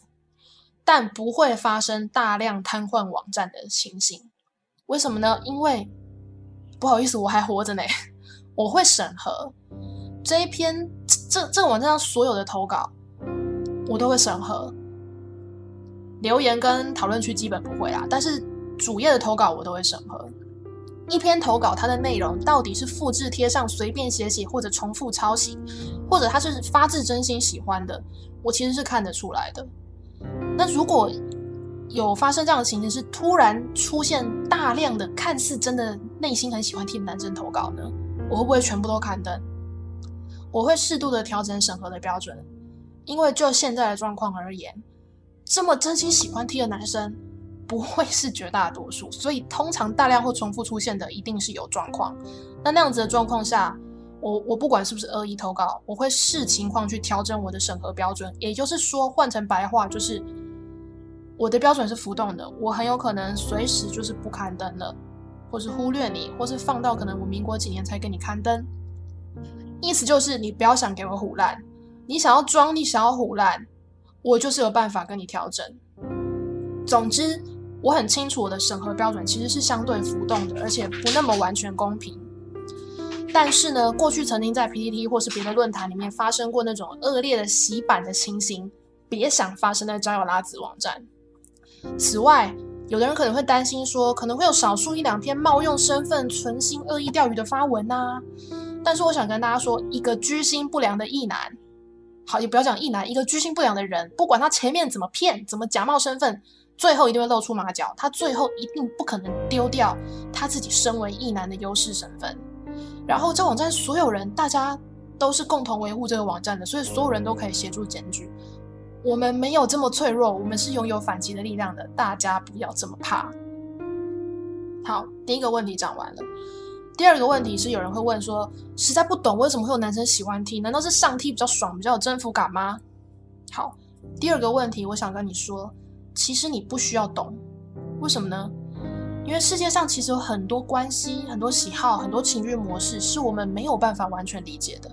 但不会发生大量瘫痪网站的情形。为什么呢？因为不好意思，我还活着呢，我会审核这一篇这这个网站上所有的投稿，我都会审核。留言跟讨论区基本不会啦，但是主页的投稿我都会审核。一篇投稿，它的内容到底是复制贴上、随便写写，或者重复抄袭，或者他是发自真心喜欢的，我其实是看得出来的。那如果有发生这样的情形，是突然出现大量的看似真的内心很喜欢听男生投稿呢？我会不会全部都刊登？我会适度的调整审核的标准，因为就现在的状况而言，这么真心喜欢听的男生。不会是绝大多数，所以通常大量或重复出现的一定是有状况。那那样子的状况下，我我不管是不是恶意投稿，我会视情况去调整我的审核标准。也就是说，换成白话就是，我的标准是浮动的，我很有可能随时就是不刊登了，或是忽略你，或是放到可能我民国几年才给你刊登。意思就是你不要想给我唬烂，你想要装，你想要唬烂，我就是有办法跟你调整。总之。我很清楚我的审核标准其实是相对浮动的，而且不那么完全公平。但是呢，过去曾经在 PPT 或是别的论坛里面发生过那种恶劣的洗版的情形，别想发生在交友拉子网站。此外，有的人可能会担心说，可能会有少数一两篇冒用身份、存心恶意钓鱼的发文呐。但是我想跟大家说，一个居心不良的异男，好，也不要讲异男，一个居心不良的人，不管他前面怎么骗，怎么假冒身份。最后一定会露出马脚，他最后一定不可能丢掉他自己身为异男的优势身份。然后这网站所有人，大家都是共同维护这个网站的，所以所有人都可以协助检举。我们没有这么脆弱，我们是拥有反击的力量的。大家不要这么怕。好，第一个问题讲完了。第二个问题是，有人会问说，实在不懂为什么会有男生喜欢 T？难道是上 T 比较爽，比较有征服感吗？好，第二个问题，我想跟你说，其实你不需要懂，为什么呢？因为世界上其实有很多关系、很多喜好、很多情绪模式，是我们没有办法完全理解的。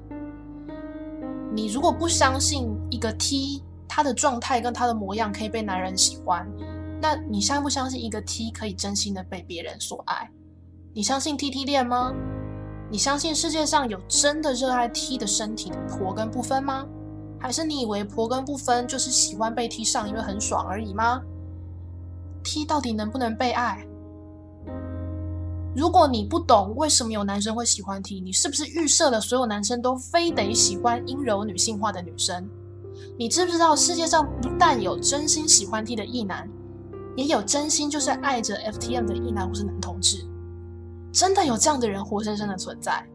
你如果不相信一个 T 他的状态跟他的模样可以被男人喜欢，那你相不相信一个 T 可以真心的被别人所爱？你相信 T T 恋吗？你相信世界上有真的热爱 T 的身体的婆跟不分吗？还是你以为婆跟不分就是喜欢被 T 上，因为很爽而已吗？T 到底能不能被爱？如果你不懂为什么有男生会喜欢 T，你是不是预设了所有男生都非得喜欢阴柔女性化的女生？你知不知道世界上不但有真心喜欢 T 的异男，也有真心就是爱着 FTM 的异男或是男同志？真的有这样的人活生生的存在？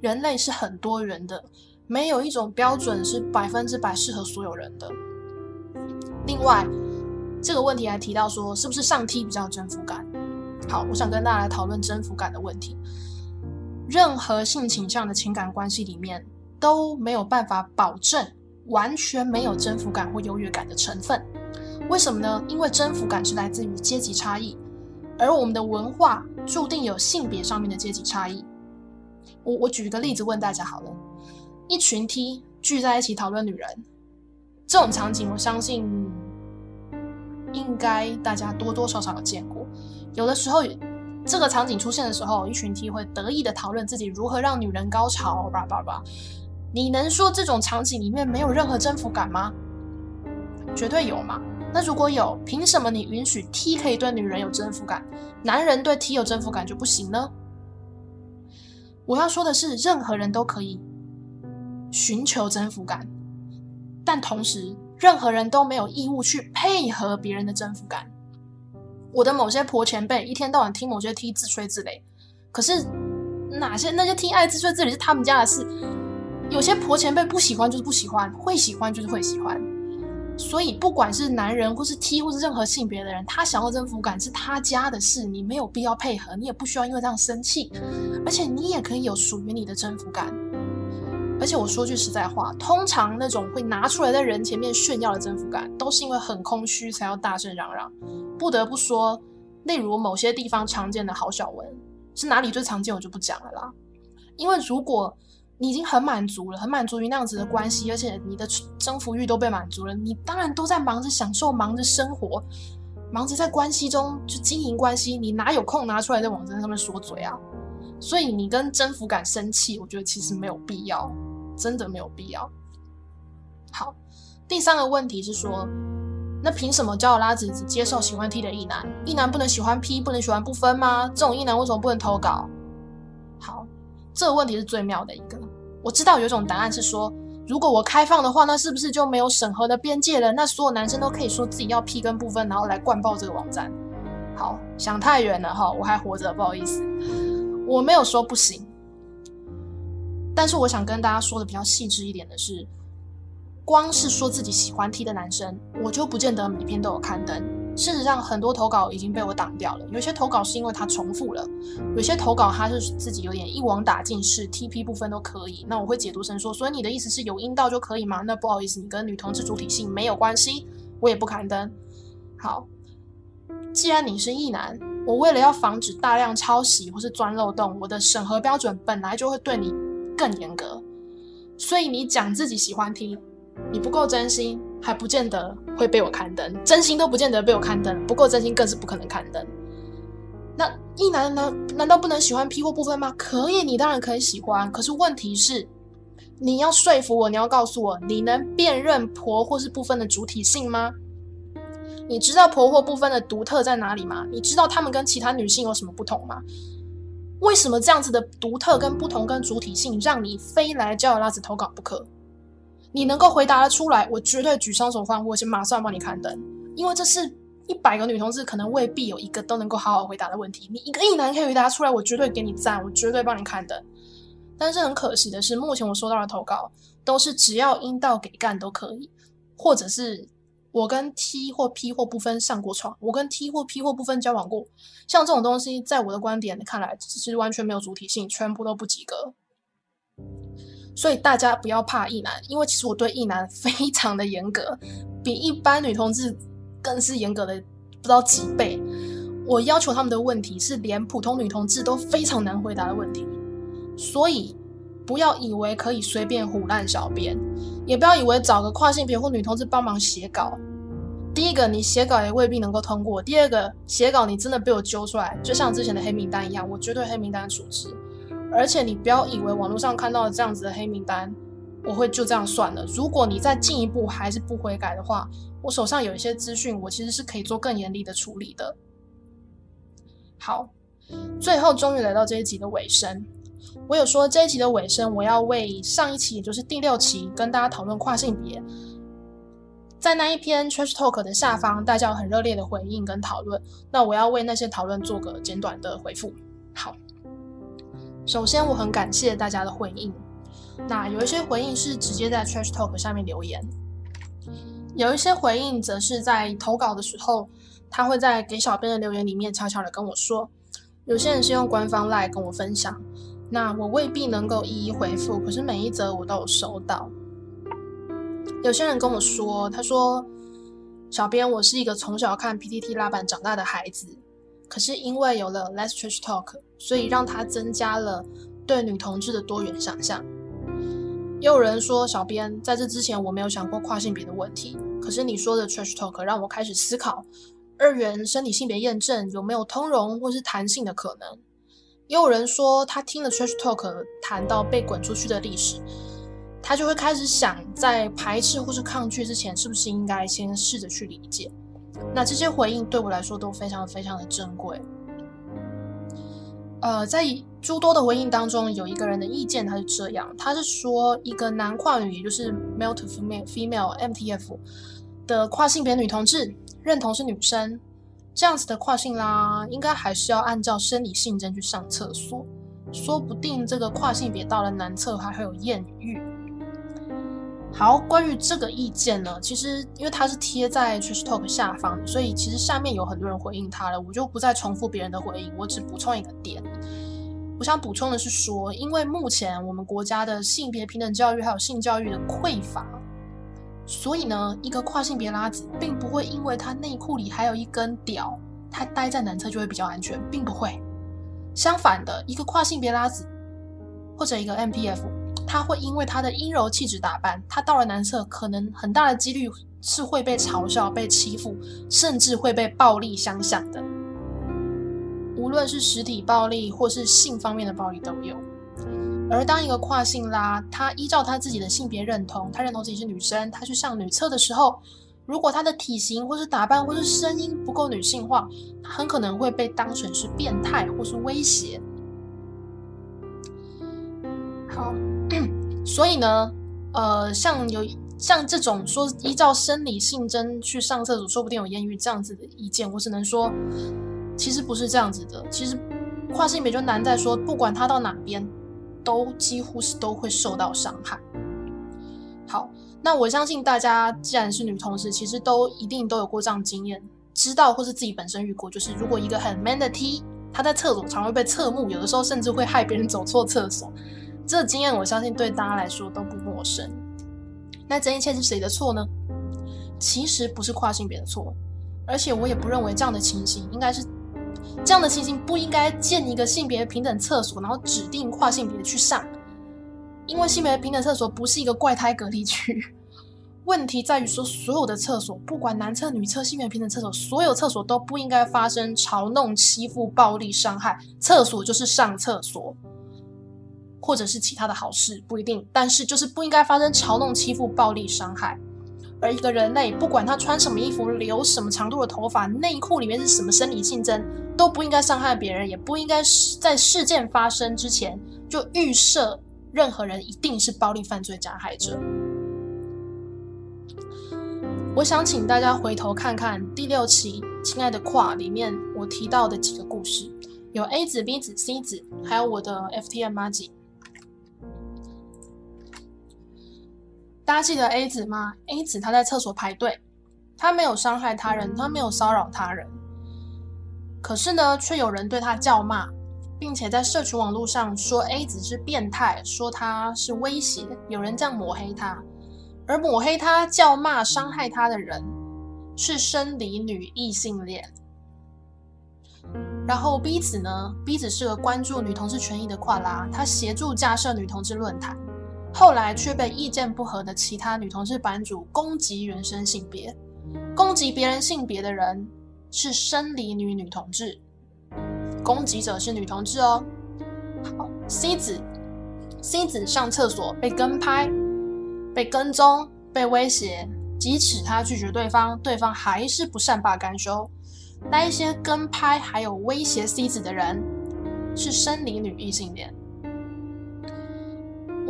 人类是很多元的，没有一种标准是百分之百适合所有人的。另外，这个问题还提到说，是不是上 T 比较有征服感？好，我想跟大家来讨论征服感的问题。任何性倾向的情感关系里面都没有办法保证完全没有征服感或优越感的成分。为什么呢？因为征服感是来自于阶级差异，而我们的文化注定有性别上面的阶级差异。我我举一个例子问大家好了：一群 T 聚在一起讨论女人，这种场景，我相信应该大家多多少少有见过。有的时候，这个场景出现的时候，一群 T 会得意的讨论自己如何让女人高潮，叭叭叭。你能说这种场景里面没有任何征服感吗？绝对有嘛。那如果有，凭什么你允许 T 可以对女人有征服感，男人对 T 有征服感就不行呢？我要说的是，任何人都可以寻求征服感，但同时，任何人都没有义务去配合别人的征服感。我的某些婆前辈一天到晚听某些 T 自吹自擂，可是哪些那些 T 爱自吹自擂是他们家的事。有些婆前辈不喜欢就是不喜欢，会喜欢就是会喜欢。所以不管是男人或是 T 或是任何性别的人，他想要征服感是他家的事，你没有必要配合，你也不需要因为这样生气。而且你也可以有属于你的征服感。而且我说句实在话，通常那种会拿出来在人前面炫耀的征服感，都是因为很空虚才要大声嚷嚷。不得不说，例如某些地方常见的好小文，是哪里最常见我就不讲了啦。因为如果你已经很满足了，很满足于那样子的关系，而且你的征服欲都被满足了，你当然都在忙着享受、忙着生活、忙着在关系中就经营关系，你哪有空拿出来在网站上面说嘴啊？所以你跟征服感生气，我觉得其实没有必要，真的没有必要。好，第三个问题是说。那凭什么交友拉子只接受喜欢 T 的异男？异男不能喜欢 P，不能喜欢不分吗？这种异男为什么不能投稿？好，这个问题是最妙的一个。我知道有一种答案是说，如果我开放的话，那是不是就没有审核的边界了？那所有男生都可以说自己要 P 跟部分，然后来灌爆这个网站。好，想太远了哈，我还活着，不好意思，我没有说不行。但是我想跟大家说的比较细致一点的是。光是说自己喜欢 T 的男生，我就不见得每篇都有刊登。事实上，很多投稿已经被我挡掉了。有些投稿是因为他重复了，有些投稿他是自己有点一网打尽，是 TP 部分都可以。那我会解读成说，所以你的意思是有阴道就可以吗？那不好意思，你跟女同志主体性没有关系，我也不刊登。好，既然你是异男，我为了要防止大量抄袭或是钻漏洞，我的审核标准本来就会对你更严格。所以你讲自己喜欢听。你不够真心，还不见得会被我刊登；真心都不见得被我刊登，不够真心更是不可能刊登。那一男难难道不能喜欢 P 或部分吗？可以，你当然可以喜欢。可是问题是，你要说服我，你要告诉我，你能辨认婆或是部分的主体性吗？你知道婆或部分的独特在哪里吗？你知道他们跟其他女性有什么不同吗？为什么这样子的独特跟不同跟主体性，让你非来叫拉子投稿不可？你能够回答得出来，我绝对举双手欢呼，先马上帮你刊登，因为这是一百个女同志可能未必有一个都能够好好回答的问题。你一个一男可以回答出来，我绝对给你赞，我绝对帮你刊登。但是很可惜的是，目前我收到的投稿都是只要阴道给干都可以，或者是我跟 T 或 P 或不分上过床，我跟 T 或 P 或不分交往过，像这种东西，在我的观点看来，其实完全没有主体性，全部都不及格。所以大家不要怕异男，因为其实我对异男非常的严格，比一般女同志更是严格的不知道几倍。我要求他们的问题是连普通女同志都非常难回答的问题，所以不要以为可以随便唬烂小编，也不要以为找个跨性别或女同志帮忙写稿。第一个，你写稿也未必能够通过；第二个，写稿你真的被我揪出来，就像之前的黑名单一样，我绝对黑名单处置。而且你不要以为网络上看到的这样子的黑名单，我会就这样算了。如果你再进一步还是不悔改的话，我手上有一些资讯，我其实是可以做更严厉的处理的。好，最后终于来到这一集的尾声。我有说这一集的尾声，我要为上一期，也就是第六期，跟大家讨论跨性别，在那一篇 Trash Talk 的下方，大家有很热烈的回应跟讨论。那我要为那些讨论做个简短的回复。好。首先，我很感谢大家的回应。那有一些回应是直接在 Trash Talk 下面留言，有一些回应则是在投稿的时候，他会在给小编的留言里面悄悄的跟我说。有些人是用官方 Line 跟我分享，那我未必能够一一回复，可是每一则我都有收到。有些人跟我说，他说：“小编，我是一个从小看 PTT 拉板长大的孩子。”可是因为有了 Let's Trash Talk，所以让他增加了对女同志的多元想象。也有人说，小编在这之前我没有想过跨性别的问题，可是你说的 Trash Talk 让我开始思考二元生理性别验证有没有通融或是弹性的可能。也有人说，他听了 Trash Talk 谈到被滚出去的历史，他就会开始想，在排斥或是抗拒之前，是不是应该先试着去理解。那这些回应对我来说都非常非常的珍贵。呃，在诸多的回应当中，有一个人的意见他是这样，他是说一个男跨女，也就是 male to female female MTF 的跨性别女同志认同是女生，这样子的跨性啦，应该还是要按照生理性征去上厕所，说不定这个跨性别到了男厕还会有艳遇。好，关于这个意见呢，其实因为它是贴在 Trash Talk 下方，所以其实下面有很多人回应他了，我就不再重复别人的回应，我只补充一个点。我想补充的是说，因为目前我们国家的性别平等教育还有性教育的匮乏，所以呢，一个跨性别拉子并不会因为他内裤里还有一根屌，他待在男厕就会比较安全，并不会。相反的，一个跨性别拉子或者一个 MPF。他会因为他的阴柔气质打扮，他到了男厕，可能很大的几率是会被嘲笑、被欺负，甚至会被暴力相向的。无论是实体暴力或是性方面的暴力都有。而当一个跨性拉，他依照他自己的性别认同，他认同自己是女生，他去上女厕的时候，如果他的体型或是打扮或是声音不够女性化，很可能会被当成是变态或是威胁。好。所以呢，呃，像有像这种说依照生理性征去上厕所，说不定有艳遇这样子的意见，我只能说，其实不是这样子的。其实跨性别就难在说，不管他到哪边，都几乎是都会受到伤害。好，那我相信大家既然是女同事，其实都一定都有过这样经验，知道或是自己本身遇过，就是如果一个很 man 的 T，他在厕所常会被侧目，有的时候甚至会害别人走错厕所。这经验，我相信对大家来说都不陌生。那这一切是谁的错呢？其实不是跨性别的错，而且我也不认为这样的情形应该是这样的情形不应该建一个性别平等厕所，然后指定跨性别去上。因为性别平等厕所不是一个怪胎隔离区。问题在于说，所有的厕所，不管男厕女厕、性别平等厕所，所有厕所都不应该发生嘲弄、欺负、暴力、伤害。厕所就是上厕所。或者是其他的好事不一定，但是就是不应该发生嘲弄、欺负、暴力、伤害。而一个人类，不管他穿什么衣服、留什么长度的头发、内裤里面是什么生理性征，都不应该伤害别人，也不应该在事件发生之前就预设任何人一定是暴力犯罪加害者。我想请大家回头看看第六期《亲爱的跨》里面我提到的几个故事，有 A 子、B 子、C 子，还有我的 FTM 妈吉。大家记得 A 子吗？A 子他在厕所排队，他没有伤害他人，他没有骚扰他人，可是呢，却有人对他叫骂，并且在社群网络上说 A 子是变态，说他是威胁，有人这样抹黑他，而抹黑他、叫骂、伤害他的人是生理女异性恋。然后 B 子呢？B 子是个关注女同志权益的跨拉，他协助架设女同志论坛，后来却被意见不合的其他女同志版主攻击原生性别，攻击别人性别的人是生理女女同志，攻击者是女同志哦。好，C 子，C 子上厕所被跟拍、被跟踪、被威胁，即使他拒绝对方，对方还是不善罢甘休。那一些跟拍还有威胁 C 子的人，是生理女异性恋。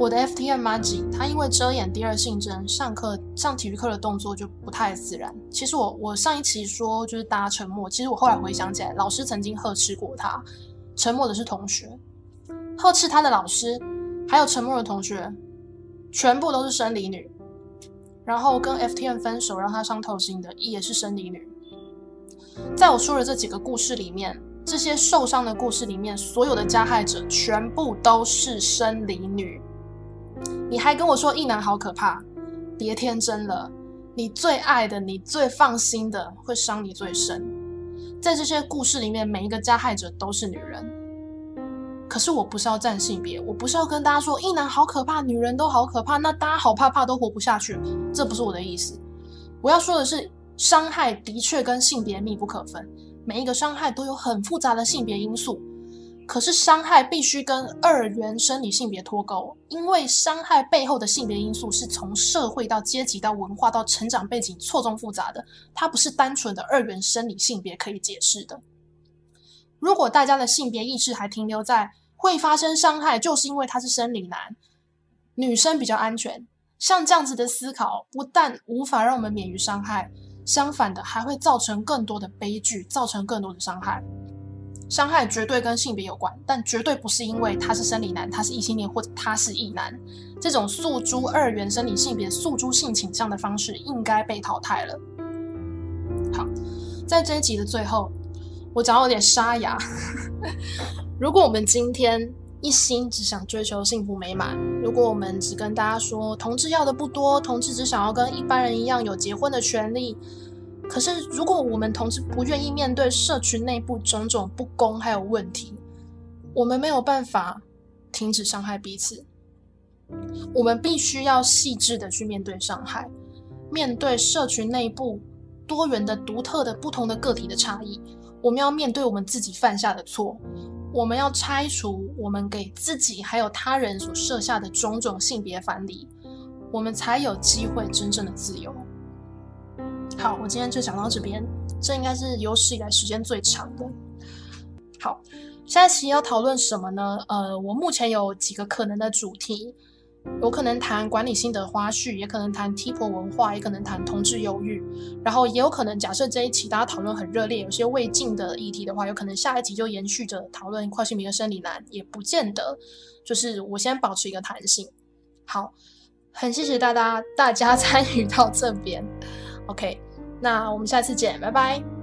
我的 FTM Magic 他因为遮掩第二性征，上课上体育课的动作就不太自然。其实我我上一期说就是大家沉默，其实我后来回想起来，老师曾经呵斥过他。沉默的是同学，呵斥他的老师，还有沉默的同学，全部都是生理女。然后跟 FTM 分手让他伤透心的，也是生理女。在我说的这几个故事里面，这些受伤的故事里面，所有的加害者全部都是生理女。你还跟我说异男好可怕，别天真了。你最爱的，你最放心的，会伤你最深。在这些故事里面，每一个加害者都是女人。可是我不是要占性别，我不是要跟大家说异男好可怕，女人都好可怕，那大家好怕怕都活不下去。这不是我的意思。我要说的是。伤害的确跟性别密不可分，每一个伤害都有很复杂的性别因素。可是伤害必须跟二元生理性别脱钩，因为伤害背后的性别因素是从社会到阶级到文化到成长背景错综复杂的，它不是单纯的二元生理性别可以解释的。如果大家的性别意识还停留在会发生伤害，就是因为他是生理男，女生比较安全，像这样子的思考，不但无法让我们免于伤害。相反的，还会造成更多的悲剧，造成更多的伤害。伤害绝对跟性别有关，但绝对不是因为他是生理男，他是异性恋，或者他是异男。这种诉诸二元生理性别、诉诸性倾向的方式，应该被淘汰了。好，在这一集的最后，我讲有点沙哑。如果我们今天一心只想追求幸福美满，如果我们只跟大家说同志要的不多，同志只想要跟一般人一样有结婚的权利，可是如果我们同志不愿意面对社群内部种种不公还有问题，我们没有办法停止伤害彼此。我们必须要细致的去面对伤害，面对社群内部多元的、独特的、不同的个体的差异，我们要面对我们自己犯下的错。我们要拆除我们给自己还有他人所设下的种种性别藩篱，我们才有机会真正的自由。好，我今天就讲到这边，这应该是有史以来时间最长的。好，下一期要讨论什么呢？呃，我目前有几个可能的主题。有可能谈管理心得花絮，也可能谈 T 婆文化，也可能谈同志忧郁，然后也有可能假设这一期大家讨论很热烈，有些未尽的议题的话，有可能下一集就延续着讨论跨性别的生理男，也不见得。就是我先保持一个弹性。好，很谢谢大家大家 参与到这边。OK，那我们下次见，拜拜。